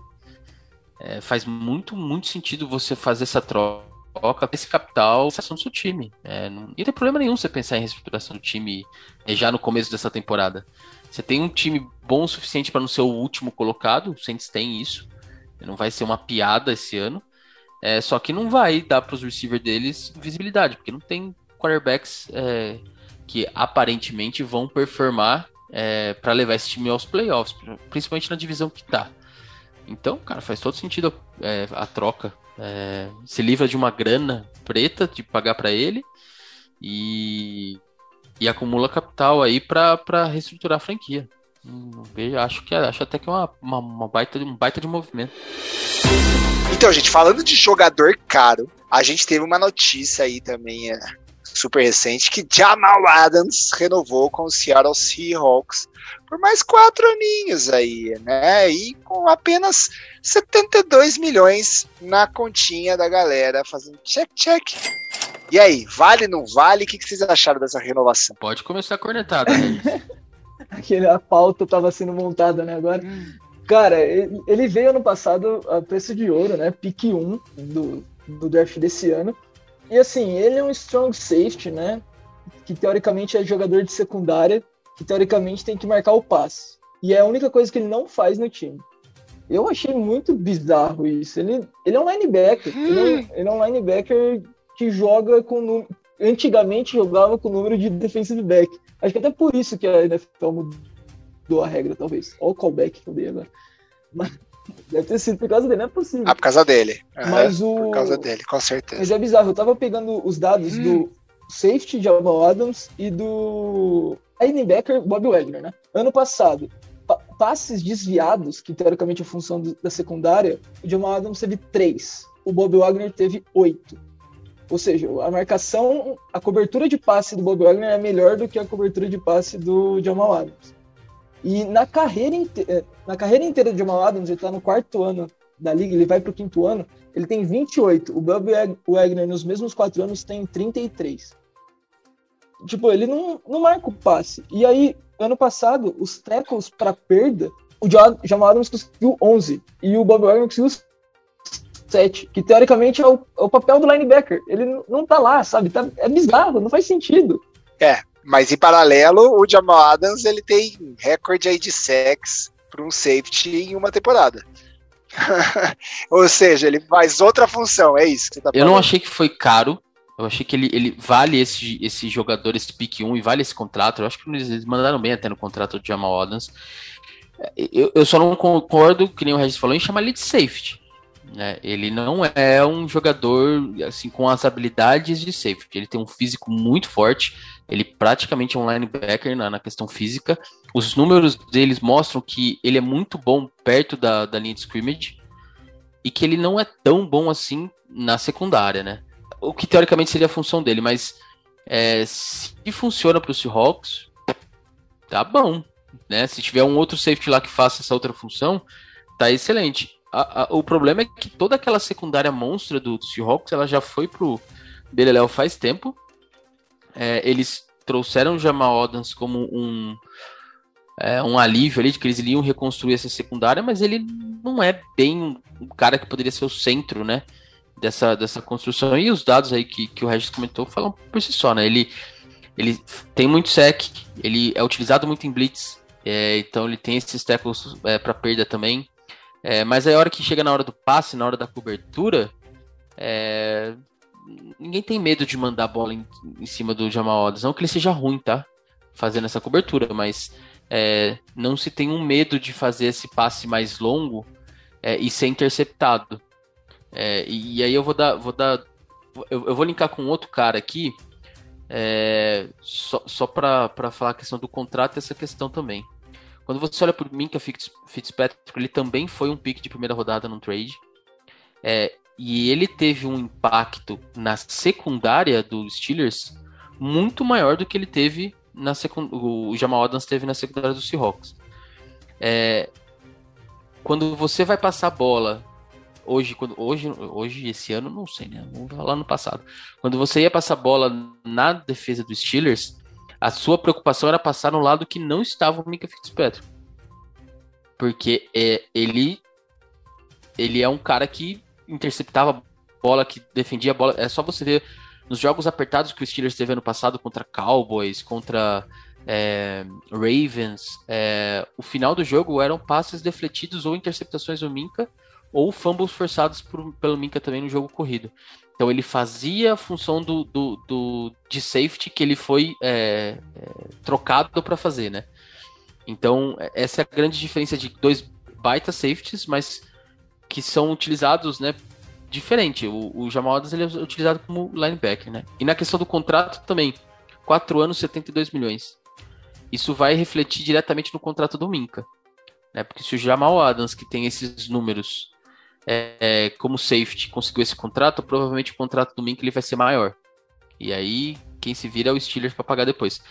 é, faz muito, muito sentido você fazer essa troca esse capital do seu time. É, não, não tem problema nenhum você pensar em reestruturação do time é, já no começo dessa temporada. Você tem um time bom o suficiente para não ser o último colocado, o Saints tem isso. Não vai ser uma piada esse ano. É, só que não vai dar para os receivers deles visibilidade, porque não tem quarterbacks é, que aparentemente vão performar é, para levar esse time aos playoffs, principalmente na divisão que tá. Então, cara, faz todo sentido é, a troca é, se livra de uma grana preta de pagar para ele e, e acumula capital aí para reestruturar a franquia. Hum, vejo, acho que acho até que é uma, uma, uma, baita, um baita de movimento. Então, gente, falando de jogador caro, a gente teve uma notícia aí também é, super recente que Jamal Adams renovou com o Seattle Seahawks por mais quatro aninhos aí, né? E com apenas 72 milhões na continha da galera, fazendo check, check. E aí, vale, não vale? O que, vocês acharam dessa renovação? Pode começar a cornetada, né? *laughs* Aquele, a pauta estava sendo montada, né, agora. Cara, ele veio ano passado a preço de ouro, né? Pique 1 do, do draft desse ano. E assim, ele é um strong safety, né? Que teoricamente é jogador de secundária, que teoricamente tem que marcar o passe. E é a única coisa que ele não faz no time. Eu achei muito bizarro isso. Ele, ele é um linebacker. Hum. Ele, é um, ele, é um, linebacker que joga com. Antigamente jogava com o número de defensive back. Acho que até por isso que a NFL mudou a regra, talvez. Olha o callback que eu dei agora. Mas, deve ter sido por causa dele, não é possível. Ah, por causa dele. Uhum, Mas o... Por causa dele, com certeza. Mas é bizarro. Eu tava pegando os dados hum. do safety de Jamal Adams e do linebacker Bob Wagner, né? Ano passado, passes desviados, que teoricamente é função da secundária, o Jamal Adams teve três. O Bob Wagner teve oito. Ou seja, a marcação, a cobertura de passe do Bob Wagner é melhor do que a cobertura de passe do Jamal Adams. E na carreira, inteira, na carreira inteira do Jamal Adams, ele está no quarto ano da liga, ele vai para o quinto ano, ele tem 28. O Bob Wagner, nos mesmos quatro anos, tem 33. Tipo, ele não, não marca o passe. E aí, ano passado, os tackles para perda, o Jamal Adams conseguiu 11 e o Bob Wagner conseguiu 7, que teoricamente é o, é o, papel do linebacker. Ele não tá lá, sabe? Tá, é bizarro, não faz sentido. É, mas em paralelo, o Jamal Adams ele tem recorde aí de sacks para um safety em uma temporada. *laughs* Ou seja, ele faz outra função, é isso que você tá Eu não achei que foi caro, eu achei que ele, ele vale esse, esse jogador, esse pick 1 e vale esse contrato. Eu acho que eles mandaram bem até no contrato do Jamal Adams. Eu, eu só não concordo, que nem o Regis falou, em chamar ele de safety. Né? Ele não é um jogador assim com as habilidades de safety. Ele tem um físico muito forte. Ele praticamente é um linebacker na, na questão física. Os números deles mostram que ele é muito bom perto da, da linha de scrimmage e que ele não é tão bom assim na secundária, né? o que teoricamente seria a função dele, mas é, se funciona para o Seahawks, tá bom. Né? Se tiver um outro safety lá que faça essa outra função, tá excelente. A, a, o problema é que toda aquela secundária monstra do, do Seahawks, ela já foi pro Beleléu faz tempo. É, eles trouxeram o Jamal Adams como um, é, um alívio ali de que eles iriam reconstruir essa secundária, mas ele não é bem um cara que poderia ser o centro, né? dessa, dessa construção. E os dados aí que, que o Regis comentou falam por si só, né? Ele, ele tem muito sec, ele é utilizado muito em blitz, é, então ele tem esses tackles é, para perda também. É, mas aí a hora que chega na hora do passe, na hora da cobertura, é, ninguém tem medo de mandar a bola em, em, cima do Jamal Adams. Não que ele seja ruim, tá? Fazendo essa cobertura, mas é, não se tem um medo de fazer esse passe mais longo é, e ser interceptado. É, e, e, aí eu vou dar. Vou dar eu, eu vou linkar com outro cara aqui. É, só só para falar a questão do contrato e essa questão também. Quando você olha para o Minka Fitzpatrick, ele também foi um pick de primeira rodada no trade. É, e ele teve um impacto na secundária dos Steelers muito maior do que ele teve na secund... o Jamal Adams teve na secundária dos Seahawks. É, quando você vai passar a bola hoje, quando, hoje, hoje, esse ano, não sei, né? Vamos falar no passado. Quando você ia passar bola na defesa dos Steelers, a sua preocupação era passar no lado que não estava o Mika Fitzpatrick. Porque é, ele, ele é um cara que interceptava bola, que defendia a bola. É só você ver nos jogos apertados que o Steelers teve ano passado contra Cowboys, contra é, Ravens, é, o final do jogo eram passes defletidos ou interceptações do Minka ou fumbles forçados por, pelo Minka também no jogo corrido. Então ele fazia a função do, do, do de safety que ele foi é, é, trocado para fazer, né? Então essa é a grande diferença de dois baita safeties, mas que são utilizados, né, diferente. O, o Jamal Adams ele é utilizado como linebacker, né? E na questão do contrato também, 4 anos, 72 milhões. Isso vai refletir diretamente no contrato do Minka. Né? Porque se o Jamal Adams, que tem esses números é, como safety, conseguiu esse contrato, provavelmente o contrato do Minka ele vai ser maior. E aí, quem se vira é o Steelers para pagar depois.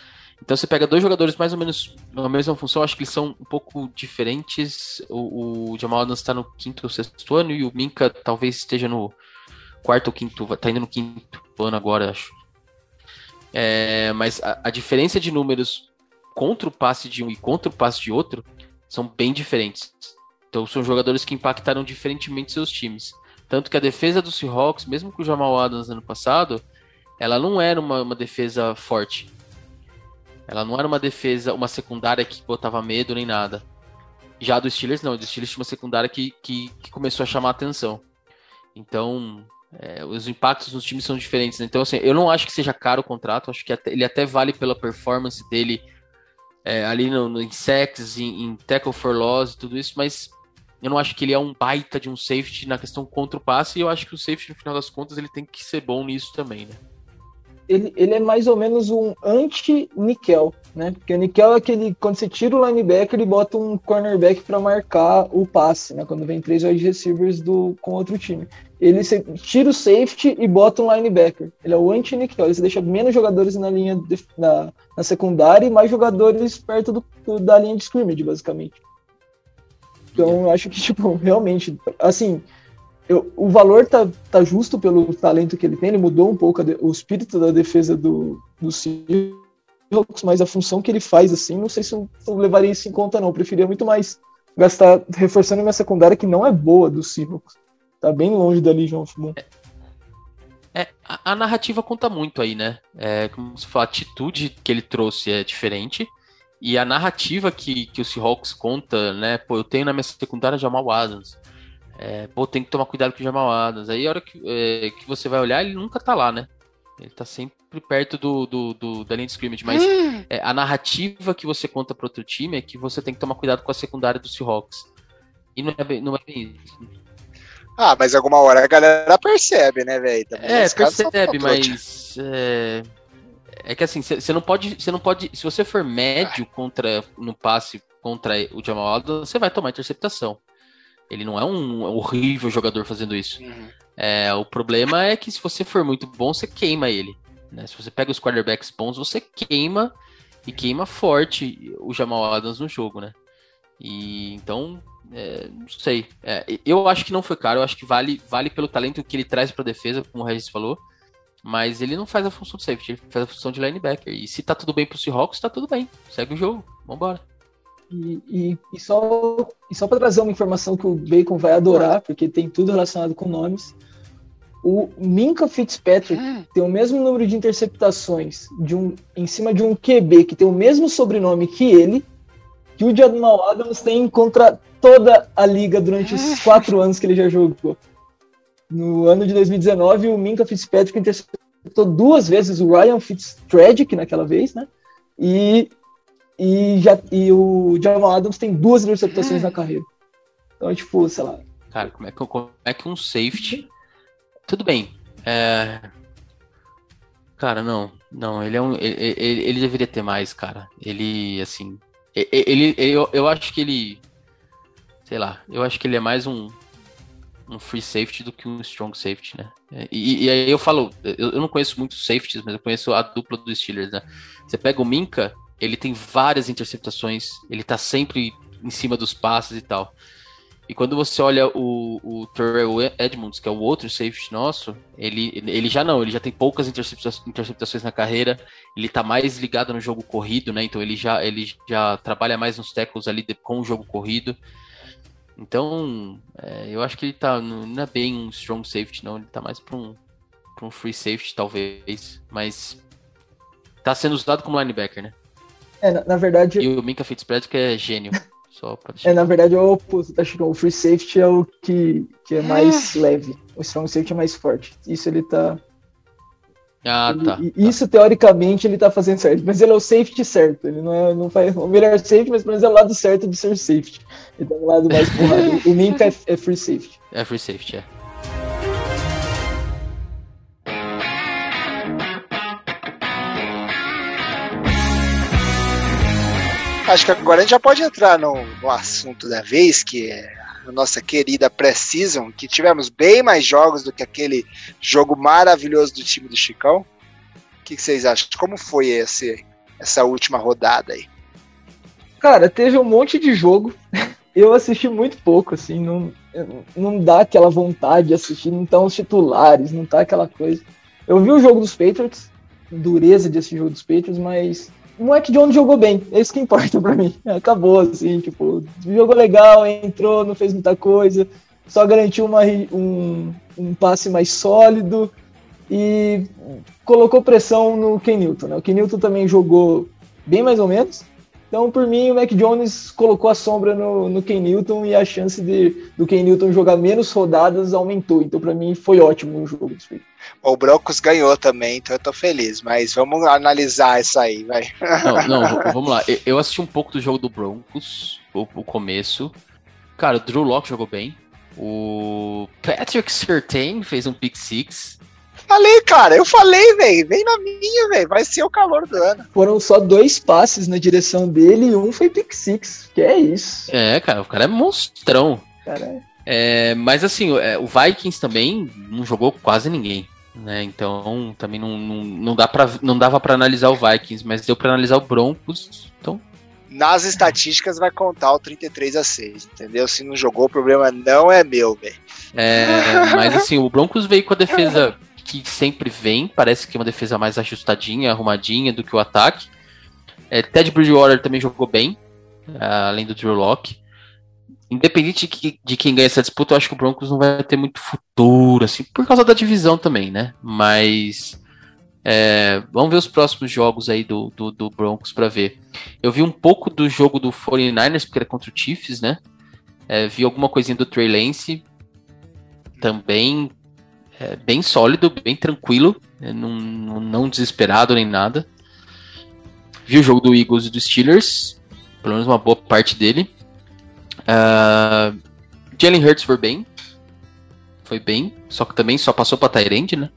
Então você pega dois jogadores mais ou menos na mesma função, acho que eles são um pouco diferentes. O, o Jamal Adams está no quinto ou sexto ano e o Minka talvez esteja no quarto ou quinto, tá indo no quinto ano agora, acho. É, mas a, a, diferença de números contra o passe de um e contra o passe de outro são bem diferentes. Então são jogadores que impactaram diferentemente seus times. Tanto que a defesa do Seahawks, mesmo com o Jamal Adams ano passado, ela não era uma, uma defesa forte ela não era uma defesa, uma secundária que botava medo nem nada. Já do Steelers, não. Do Steelers tinha uma secundária que, que, que começou a chamar atenção. Então, é, os impactos nos times são diferentes. Né? Então, assim, eu não acho que seja caro o contrato. Acho que até, ele até vale pela performance dele é, ali no, no, em sacks, em, em tackle for loss e tudo isso, mas eu não acho que ele é um baita de um safety na questão contra o passe. E eu acho que o safety, no final das contas, ele tem que ser bom nisso também, né? ele, ele é mais ou menos um anti-nickel, né? Porque o nickel é aquele, quando você tira o linebacker, ele bota um cornerback para marcar o passe, né? Quando vem três wide receivers do, com outro time. Ele tira o safety e bota um linebacker. Ele é o anti-nickel, ele deixa menos jogadores na linha de, na, na secundária e mais jogadores perto do, do, da linha de scrimmage, basicamente. Então, eu acho que, tipo, *laughs* realmente, assim, eu, o valor tá, tá justo pelo talento que ele tem, ele mudou um pouco o espírito da defesa do, do Seahawks, mas a função que ele faz, assim, não sei se eu, eu levaria isso em conta, não. Eu preferia muito mais gastar reforçando minha secundária, que não é boa do Seahawks. Tá bem longe da Legion of. É, é a, a, narrativa conta muito aí, né? É, como se fala, a atitude que ele trouxe é diferente. E a narrativa que, que o Seahawks conta, né? Pô, eu tenho na minha secundária Jamal Adams é, pô, tem que tomar cuidado com o Jamal Adams. Aí a hora que, é, que você vai olhar, ele nunca tá lá, né? Ele tá sempre perto do, do, do da linha de scrimmage. Mas hum. é, a narrativa que você conta pro outro time é que você tem que tomar cuidado com a secundária do Seahawks. E não é bem, não é bem isso. Ah, mas alguma hora a galera percebe, né, velho? É, percebe, mas. É... é, que assim, você não pode. Você não pode. Se você for médio contra no passe contra o Jamal Adams, você vai tomar interceptação. Ele não é um horrível jogador fazendo isso. Uhum. É, o problema é que se você for muito bom, você queima ele. Né? Se você pega os quarterbacks bons, você queima e queima forte o Jamal Adams no jogo, né? E então, é, não sei. É, eu acho que não foi caro, eu acho que vale, vale pelo talento que ele traz para defesa, como o Regis falou. Mas ele não faz a função de safety, ele faz a função de linebacker. E se tá tudo bem pro Seahawks, tá tudo bem. Segue o jogo. Vambora. E, e, e, só, e só para trazer uma informação que o Bacon vai adorar, porque tem tudo relacionado com nomes. O Minka Fitzpatrick hum. tem o mesmo número de interceptações de um, em cima de um QB que tem o mesmo sobrenome que ele, que o Jamal Adams tem contra toda a liga durante os quatro anos que ele já jogou. No ano de 2019, o Minka Fitzpatrick interceptou duas vezes o Ryan Fitztragic naquela vez, né? E e, já, e o Jamal Adams tem duas interceptações na carreira. Então, tipo, sei lá. Cara, como é que, como é que um safety. Tudo bem. É... Cara, não. Não, ele é um. Ele, ele, ele, deveria ter mais, cara. Ele, assim. Ele, ele, eu, eu acho que ele. Sei lá. Eu acho que ele é mais um. Um free safety do que um strong safety, né? E, e aí eu falo. Eu, eu não conheço muitos safeties, mas eu conheço a dupla dos Steelers, né? Você pega o Minka ele tem várias interceptações, ele tá sempre em cima dos passes e tal. E quando você olha o, o Terrell Edmonds, que é o outro safety nosso, ele, ele já não, ele já tem poucas interceptações, interceptações na carreira, ele tá mais ligado no jogo corrido, né? Então ele já, ele já trabalha mais nos tackles ali com o jogo corrido. Então, é, eu acho que ele tá. Não é bem um strong safety, não. Ele tá mais pra um, pra um free safety, talvez. Mas tá sendo usado como linebacker, né? É, na, na verdade. E o Minka Fitzpatrick é gênio. *laughs* Só pra deixar... É, na verdade é o oposto, tá, Chico? O free safety é o que, que é mais leve. O strong safety é mais forte. Isso ele tá. Ah, tá, tá. Isso, teoricamente, ele tá fazendo certo, mas ele é o safety certo. Ele não, é, não faz o melhor safety, mas pelo menos é o lado certo de ser safety. Ele tá no lado mais porrado. o Minka é, é free safety. É free safety, é. Acho que agora a gente já pode entrar no, no assunto da vez, que é nossa querida Precision, que tivemos bem mais jogos do que aquele jogo maravilhoso do time do Chicão. O que, que vocês acham? Como foi esse, essa última rodada aí? Cara, teve um monte de jogo. *laughs* Eu assisti muito pouco, assim, não, não dá aquela vontade de assistir, não estão os titulares, não tá aquela coisa. Eu vi o jogo dos Patriots, dureza desse jogo dos Patriots, mas o Mac Jones jogou bem, é isso que importa *laughs* para mim. Acabou, assim, tipo, jogou legal, entrou, não fez muita coisa, só garantiu uma, um, um passe mais sólido e colocou pressão no Ken Newton. Né? O Ken Newton também jogou bem mais ou menos. Então, por mim, o Mac Jones colocou a sombra no, no Ken Newton e a chance de, do Ken Newton jogar menos rodadas aumentou. Então, para mim, foi ótimo o jogo. O Broncos ganhou também, então eu tô feliz. Mas vamos analisar isso aí, vai. Não, não, *laughs* vamos lá. Eu assisti um pouco do jogo do Broncos, o, o começo. Cara, o Drew Locke jogou bem. O Patrick Surtain fez um pick six. Falei, cara, eu falei, velho. Vem na minha, velho. Vai ser o calor do ano. Foram só dois passes na direção dele e um foi pick six. Que é isso. É, cara, o cara é monstrão. Cara. É, mas assim, é, o Vikings também não jogou quase ninguém. Né? Então também não, não, não, dá pra, não dava para analisar o Vikings, mas deu para analisar o Broncos. Então nas estatísticas vai contar o 33 a 6, entendeu? Se não jogou, o problema não é meu, velho. É, mas assim, o Broncos veio com a defesa *laughs* que sempre vem, parece que é uma defesa mais ajustadinha, arrumadinha do que o ataque. É, Ted Bridgewater também jogou bem, além do Drew Locke independente de, de, quem ganha essa disputa, eu acho que o Broncos não vai ter muito futuro, assim, por causa da divisão também, né? Mas é, vamos ver os próximos jogos aí do, do, do Broncos para ver. Eu vi um pouco do jogo do 49ers, porque era contra o Chiefs, né? É, vi alguma coisinha do Trey Lance, também é, bem sólido, bem tranquilo, é, não, não desesperado nem nada. Vi o jogo do Eagles e do Steelers, pelo menos uma boa parte dele. Uh, Jalen Hurts foi bem. Foi bem. Só que também só passou pra Tyrande, né?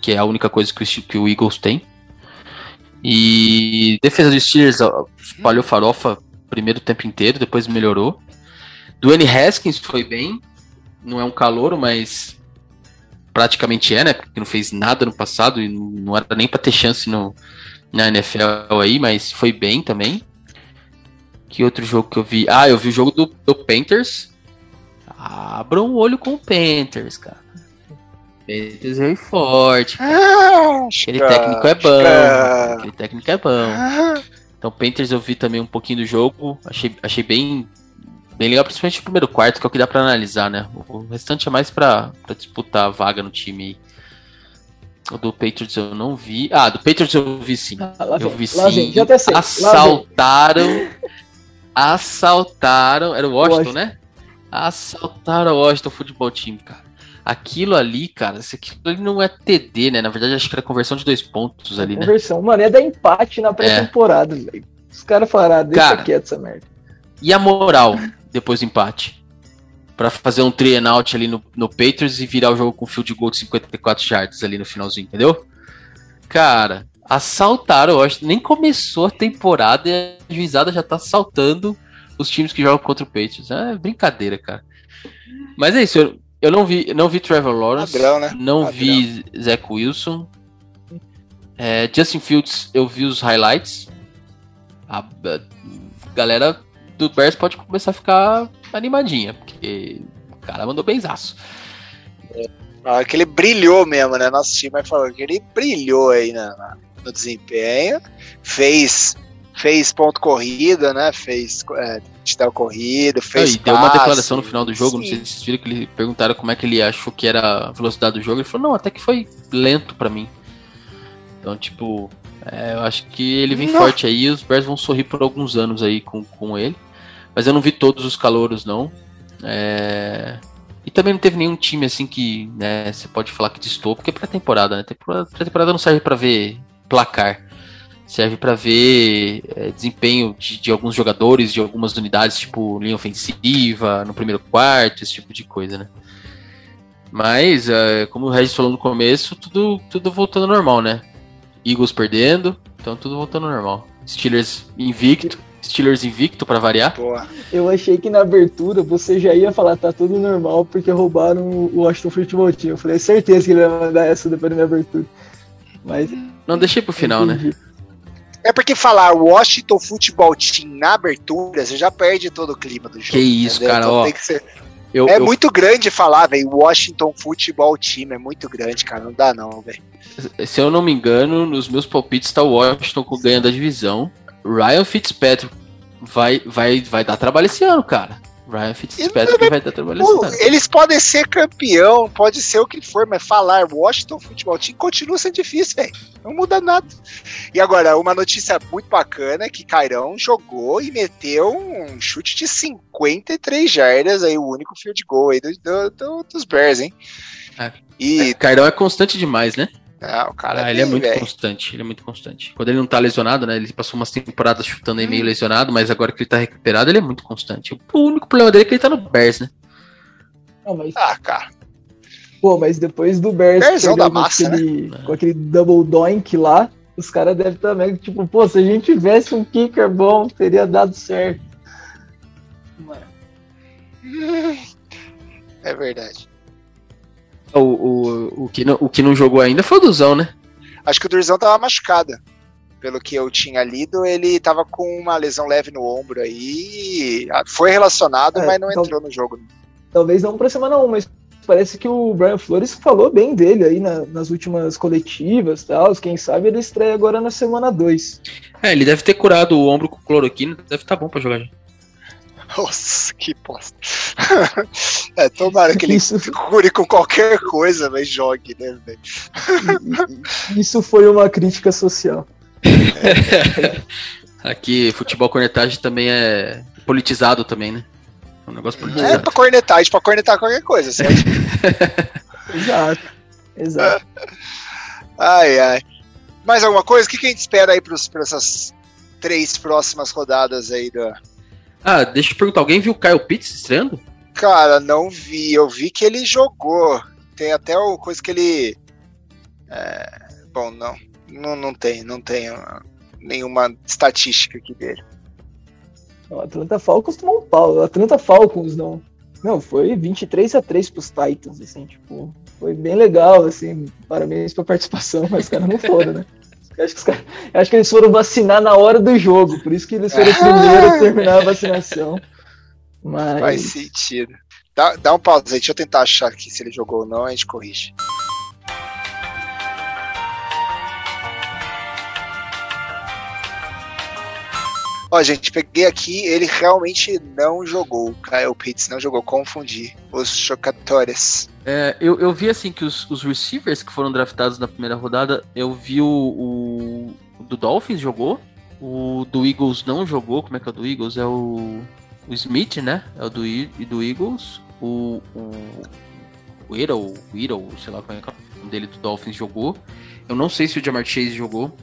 Que é a única coisa que o, que o Eagles tem. E defesa dos Steelers espalhou farofa primeiro tempo inteiro, depois melhorou. Dwayne Haskins foi bem. Não é um calouro, mas praticamente é, né? Porque não fez nada no passado e não era nem para ter chance no, na NFL aí, mas foi bem também. Que outro jogo que eu vi? Ah, eu vi o jogo do, do Panthers. Abra um olho com o Panthers, cara. Panthers veio forte. Ah, aquele técnico é bom. Aquele técnico é bom. Então, Panthers eu vi também um pouquinho do jogo. Achei, achei bem, bem legal, principalmente o primeiro quarto, que é o que dá pra analisar, né? O restante é mais pra, pra disputar a vaga no time O do Patriots eu não vi. Ah, do Patriots eu vi sim. Ah, eu vi sim. Vem, Assaltaram *laughs* assaltaram. Era o Washington, Washington. né? Assaltaram o Washington Futebol Time, cara. Aquilo ali, cara, isso aquilo ali não é TD, né? Na verdade, acho que era conversão de dois pontos ali, né? Conversão, mano, é dar empate na pré-temporada, é. velho. Os caras falaram, ah, deixa cara, quieto essa merda. E a moral depois do empate? Pra fazer um three and out ali no, no Patriots e virar o jogo com field goal de 54 yards ali no finalzinho, entendeu? Cara, assaltaram, acho nem começou a temporada e a juizada já tá assaltando os times que jogam contra o Patriots. É brincadeira, cara. Mas é isso, eu, eu não vi, não vi Trevor Lawrence, Padrão, né? não Padrão. vi Zach Wilson. É, Justin Fields, eu vi os highlights. A, a galera do Bears pode começar a ficar animadinha, porque o cara mandou benzaço. É, que ele brilhou mesmo, né? Nosso time falou que ele brilhou aí na, no desempenho, fez fez ponto corrida, né? Fez é, digital corrida, fez. e deu uma declaração no final do jogo, Sim. não sei se vocês viram que ele perguntaram como é que ele achou que era a velocidade do jogo. Ele falou, não, até que foi lento para mim. Então, tipo, é, eu acho que ele vem não. forte aí os Bears vão sorrir por alguns anos aí com, com ele. Mas eu não vi todos os calouros, não. É... E também não teve nenhum time assim que né, você pode falar que distou, porque é pré-temporada, né? Pré-temporada não serve para ver placar. Serve para ver é, desempenho de, de, alguns jogadores, de algumas unidades, tipo linha ofensiva, no primeiro quarto, esse tipo de coisa, né? Mas, é, como o Regis falou no começo, tudo, tudo voltando ao normal, né? Eagles perdendo, então tudo voltando ao normal. Steelers invicto. Steelers invicto para variar. Boa. Eu achei que na abertura você já ia falar tá tudo normal porque roubaram o Washington Football Team. Eu falei certeza que ele ia mandar essa depois da minha abertura. Mas não deixei pro final, né? É porque falar Washington Football Team na abertura, você já perde todo o clima do jogo. Que isso, entendeu? cara, então, ó. Ser... Eu, é eu... muito grande falar, velho. Washington Football Team é muito grande, cara. Não dá, não, velho. Se eu não me engano, nos meus palpites tá o Washington ganhando a divisão. Ryan Fitzpatrick vai, vai, vai dar trabalho esse ano, cara. Ryan Fitzpatrick vai dar trabalho esse ano. Eles podem ser campeão, pode ser o que for, mas falar Washington Futebol Team continua sendo difícil, velho. Não muda nada. E agora, uma notícia muito bacana é que Cairão jogou e meteu um chute de 53 jardas, aí o único field goal aí do, do, do, dos Bears, hein? É. E... Cairão é constante demais, né? Ah, o cara ah, ele é muito véio. constante, ele é muito constante. Quando ele não tá lesionado, né? Ele passou umas temporadas chutando aí meio lesionado, mas agora que ele tá recuperado, ele é muito constante. O único problema dele é que ele tá no Bears, né? Não, mas... Ah, cara. Pô, mas depois do Bears, Bears da massa, com, aquele, né? com aquele double doink lá, os caras devem também, tipo, pô, se a gente tivesse um kicker bom, teria dado certo. É verdade. O, o, o, que não, o que não jogou ainda foi o Duzão, né? Acho que o Duzão tava machucado. Pelo que eu tinha lido, ele tava com uma lesão leve no ombro aí. Foi relacionado, é, mas não entrou no jogo. Talvez não pra semana 1, mas parece que o Brian Flores falou bem dele aí na, nas últimas coletivas tal. Quem sabe ele estreia agora na semana 2. É, ele deve ter curado o ombro com cloroquina, deve estar tá bom pra jogar já. Nossa, que bosta. *laughs* é, tomara que ele isso... cure com qualquer coisa, mas jogue, né, velho? Isso foi uma crítica social. Aqui, futebol cornetagem também é politizado também, né? É um negócio politizado. É pra cornetar, a gente pode cornetar qualquer coisa, certo? *laughs* exato, exato. Ai, ai. Mais alguma coisa? O que, a gente espera aí para essas três próximas rodadas aí da, ah, deixa eu perguntar, alguém viu o Kyle Pitts estreando? Cara, não vi. Eu vi que ele jogou. Tem até o coisa que ele. É... Bom, não. Não, não tem, não tem nenhuma estatística aqui dele. O Atlanta Falcons tomou um pau. O Atlanta Falcons não. Não, foi 23 a 3 pros Titans, assim, tipo, foi bem legal, assim, parabéns pela participação, *laughs* mas os caras não foram, né? Acho, que caras, acho que eles foram vacinar na hora do jogo, por isso que eles foram os primeiros a terminar a vacinação. Mas... Faz sentido. Dá, dá um pause aí, deixa eu tentar achar aqui se ele jogou ou não, a gente corrige. Ó, gente, peguei aqui, ele realmente não jogou. Kyle Pitts não jogou, confundi os chocatórios. É, eu, eu vi assim que os, os receivers que foram draftados na primeira rodada, eu vi o, o, o do Dolphins jogou, o do Eagles não jogou. Como é que é o do Eagles? É o, o Smith, né? É o do, do Eagles. O, o, o Errol, o sei lá como é que é o nome dele do Dolphins jogou. Eu não sei se o Jamar Chase jogou.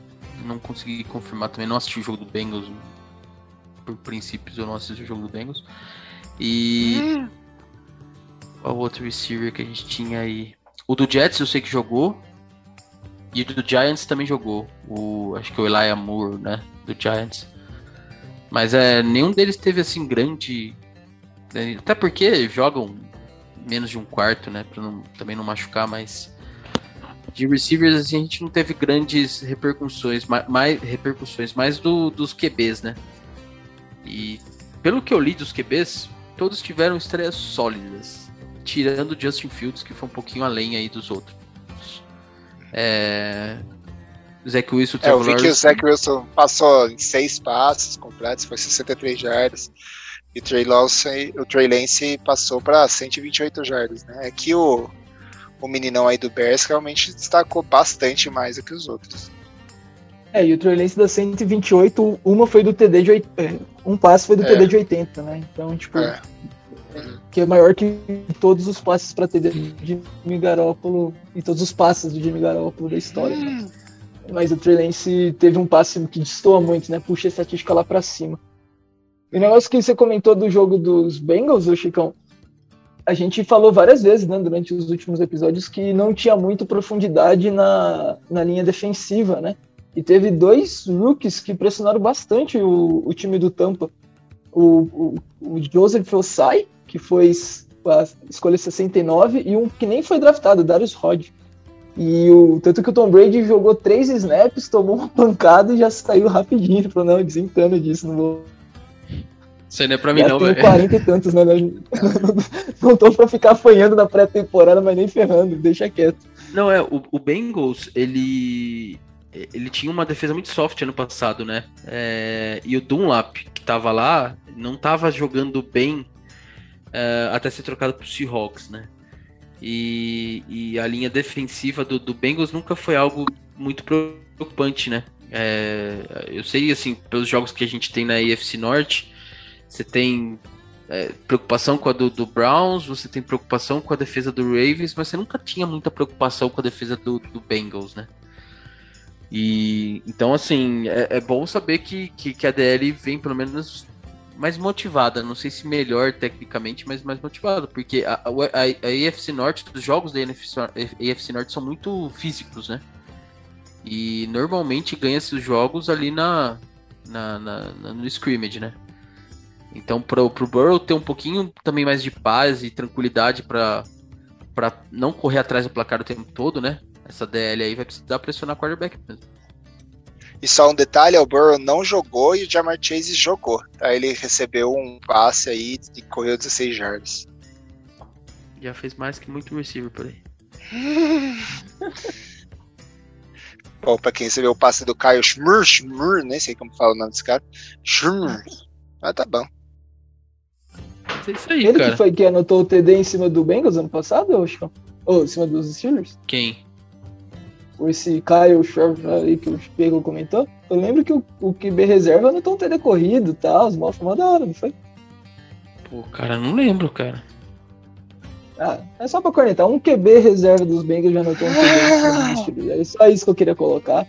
Não consegui confirmar também. Não assisti o jogo do Bengals por princípios eu não assisti o jogo do Bengals. E. Hum. Qual outro receiver que a gente tinha aí? O do Jets eu sei que jogou. E o do Giants também jogou. O, acho que o Elijah Moore, né? Do Giants. Mas é, nenhum deles teve assim grande. Até porque jogam menos de um quarto, né? Pra não, também não machucar, mas. De receivers, assim, a gente não teve grandes repercussões, mais, mais repercussões, mais do, dos QBs, né? E pelo que eu li dos QBs, todos tiveram estreias sólidas, tirando o Justin Fields, que foi um pouquinho além aí dos outros. É... Zach Wilson, é, eu vi que o Zach Wilson passou em seis passos completos, foi 63 jardas. E o Trey, Lance, o Trey Lance passou para 128 jardas, né? É que o, o meninão aí do Bears realmente destacou bastante mais do que os outros. É, e o Trey Lance da 128, uma foi do TD de 80, é, um passe foi do é. TD de 80, né? Então, tipo, é. que é maior que todos os passes para TD de Jimmy Garoppolo e todos os passes do Jimmy Garoppolo da história. Né? Hum. Mas o Trey Lance teve um passe que destoa muito, né? Puxa a estatística lá para cima. E o negócio que você comentou do jogo dos Bengals, o Chicão, a gente falou várias vezes, né, durante os últimos episódios, que não tinha muito profundidade na, na linha defensiva, né? E teve dois rookies que pressionaram bastante o, o time do Tampa. O, o, o Joseph Osai, que foi a escolha 69, e um que nem foi draftado, Darius Rod. E o tanto que o Tom Brady jogou três snaps, tomou uma pancada e já saiu rapidinho. Falou, não, desentando disso, não vou. Isso aí não é pra mim, já não, velho. 40 e tantos, né? Não, *laughs* não tô pra ficar apanhando na pré-temporada, mas nem ferrando, deixa quieto. Não, é, o, o Bengals, ele. Ele tinha uma defesa muito soft ano passado, né? É, e o Dunlap, que tava lá, não tava jogando bem é, até ser trocado pro Seahawks, né? E, e a linha defensiva do, do Bengals nunca foi algo muito preocupante, né? É, eu sei, assim, pelos jogos que a gente tem na AFC Norte, você tem é, preocupação com a do, do, Browns, você tem preocupação com a defesa do Ravens, mas você nunca tinha muita preocupação com a defesa do, do Bengals, né? E então, assim, é, é bom saber que, que, que, a DL vem pelo menos mais motivada. Não sei se melhor tecnicamente, mas mais motivada. Porque a, a, a AFC Norte, os jogos da AFC Norte são muito físicos, né? E normalmente ganha-se os jogos ali na, na, na, na, no scrimmage, né? Então, pro, pro Burrow ter um pouquinho também mais de paz e tranquilidade para não correr atrás do placar o tempo todo, né? Essa DL aí vai precisar pressionar o quarterback mesmo. E só um detalhe, o Burrow não jogou e o Jamar Chase jogou. Tá? Ele recebeu um passe aí e correu 16 jardas. Já fez mais que muito receiver por aí. *laughs* Bom, pra quem recebeu o passe do Caio Schmur, Schmur, nem sei como fala o nome desse cara. Schmur. Mas tá bom. É isso aí, Ele cara. que foi que anotou o TD em cima do Bengals ano passado, ou, ou em cima dos Steelers? Quem? Esse Kyle Short aí que o Spiegel comentou, eu lembro que o, o QB reserva não tão ter corrido e tal, os mal da hora, não foi? Pô, cara, não lembro, cara. Ah, é só pra cornetar. Um QB reserva dos Bengals já anotou um QB. *laughs* É só isso que eu queria colocar.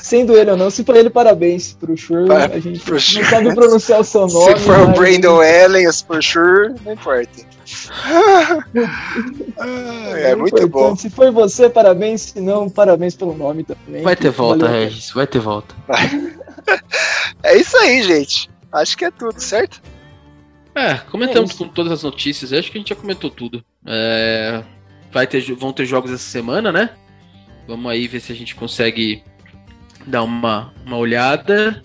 Sendo ele ou não, se for ele, parabéns pro Shure. A gente não sure. sabe pronunciar o seu nome. Se for o Brandon Allen, por Shure, não importa. *laughs* é, muito bom. Se foi você, parabéns. Se não, parabéns pelo nome também. Vai ter volta, Valeu. Regis. Vai ter volta. *laughs* é isso aí, gente. Acho que é tudo, certo? É, comentamos é com todas as notícias. Acho que a gente já comentou tudo. É, vai ter, vão ter jogos essa semana, né? Vamos aí ver se a gente consegue dar uma, uma olhada.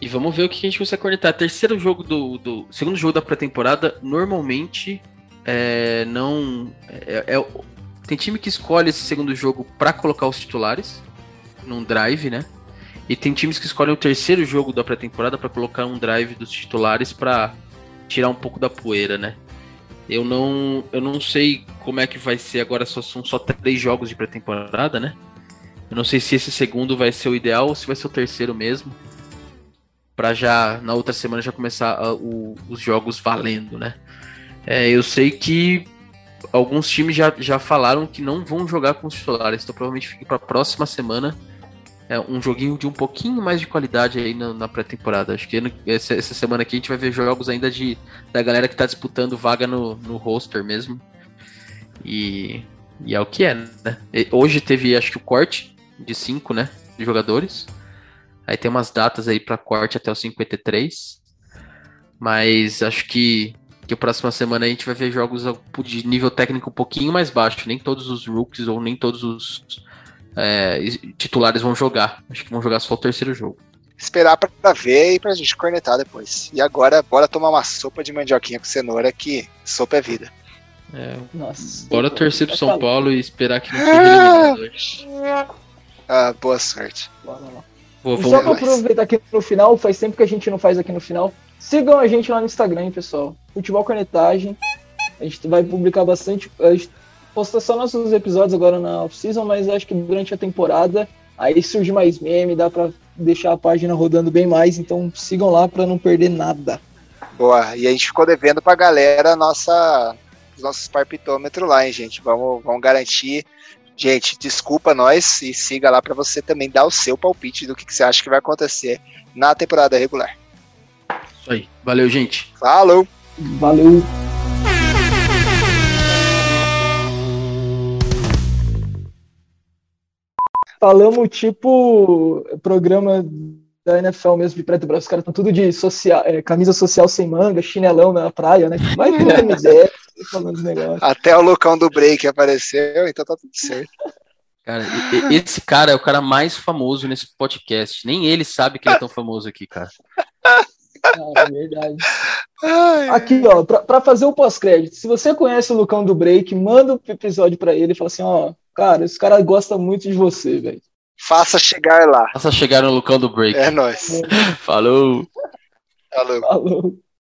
E vamos ver o que a gente consegue conectar. Terceiro jogo do. do segundo jogo da pré-temporada, normalmente é, não. É, é, tem time que escolhe esse segundo jogo para colocar os titulares num drive, né? E tem times que escolhem o terceiro jogo da pré-temporada para colocar um drive dos titulares para tirar um pouco da poeira, né? Eu não, eu não sei como é que vai ser agora, só são só três jogos de pré-temporada, né? Eu não sei se esse segundo vai ser o ideal ou se vai ser o terceiro mesmo para já na outra semana já começar uh, o, os jogos valendo, né? É, eu sei que alguns times já, já falaram que não vão jogar com os titulares, então provavelmente fica para a próxima semana é, um joguinho de um pouquinho mais de qualidade aí na, na pré-temporada. Acho que essa, essa, semana aqui a gente vai ver jogos ainda de da galera que está disputando vaga no, no roster mesmo. E, e é o que é, né? Hoje teve, acho que o corte de cinco, né? De jogadores. Aí tem umas datas aí para corte até o 53. Mas acho que, que a próxima semana a gente vai ver jogos de nível técnico um pouquinho mais baixo. Nem todos os rookies ou nem todos os é, titulares vão jogar. Acho que vão jogar só o terceiro jogo. Esperar para ver e pra gente cornetar depois. E agora, bora tomar uma sopa de mandioquinha com cenoura, que sopa é vida. É, Nossa, bora torcer pro São Paulo e esperar que não seja eliminado Ah, boa sorte. Bora lá. Vou, e só pra aproveitar aqui no final, faz tempo que a gente não faz aqui no final. Sigam a gente lá no Instagram, hein, pessoal. Futebol Cornetagem. A gente vai publicar bastante. A gente posta só nossos episódios agora na off-season, mas acho que durante a temporada aí surge mais meme, dá pra deixar a página rodando bem mais. Então sigam lá pra não perder nada. Boa, e a gente ficou devendo pra galera nossa, os nossos parpitômetros lá, hein, gente. Vamos, vamos garantir Gente, desculpa nós e siga lá para você também dar o seu palpite do que, que você acha que vai acontecer na temporada regular. Isso aí. Valeu, gente. Falou. Valeu. falamos tipo programa da NFL mesmo de preto e branco. Os caras estão tudo de social, é, camisa social sem manga, chinelão na praia, né? Vai ter uma ideia *laughs* falando os negócios. Até o Lucão do Break apareceu, então tá tudo certo. Cara, esse cara é o cara mais famoso nesse podcast. Nem ele sabe que ele é tão famoso aqui, cara. Ah, é verdade. Aqui, ó, pra, pra fazer o pós-crédito, se você conhece o Lucão do Break, manda o um episódio pra ele e fala assim, ó, cara, esse cara gosta muito de você, velho. Faça chegar lá. Faça chegar no Lucão do Break. É nóis. *laughs* Falou. Falou. Falou.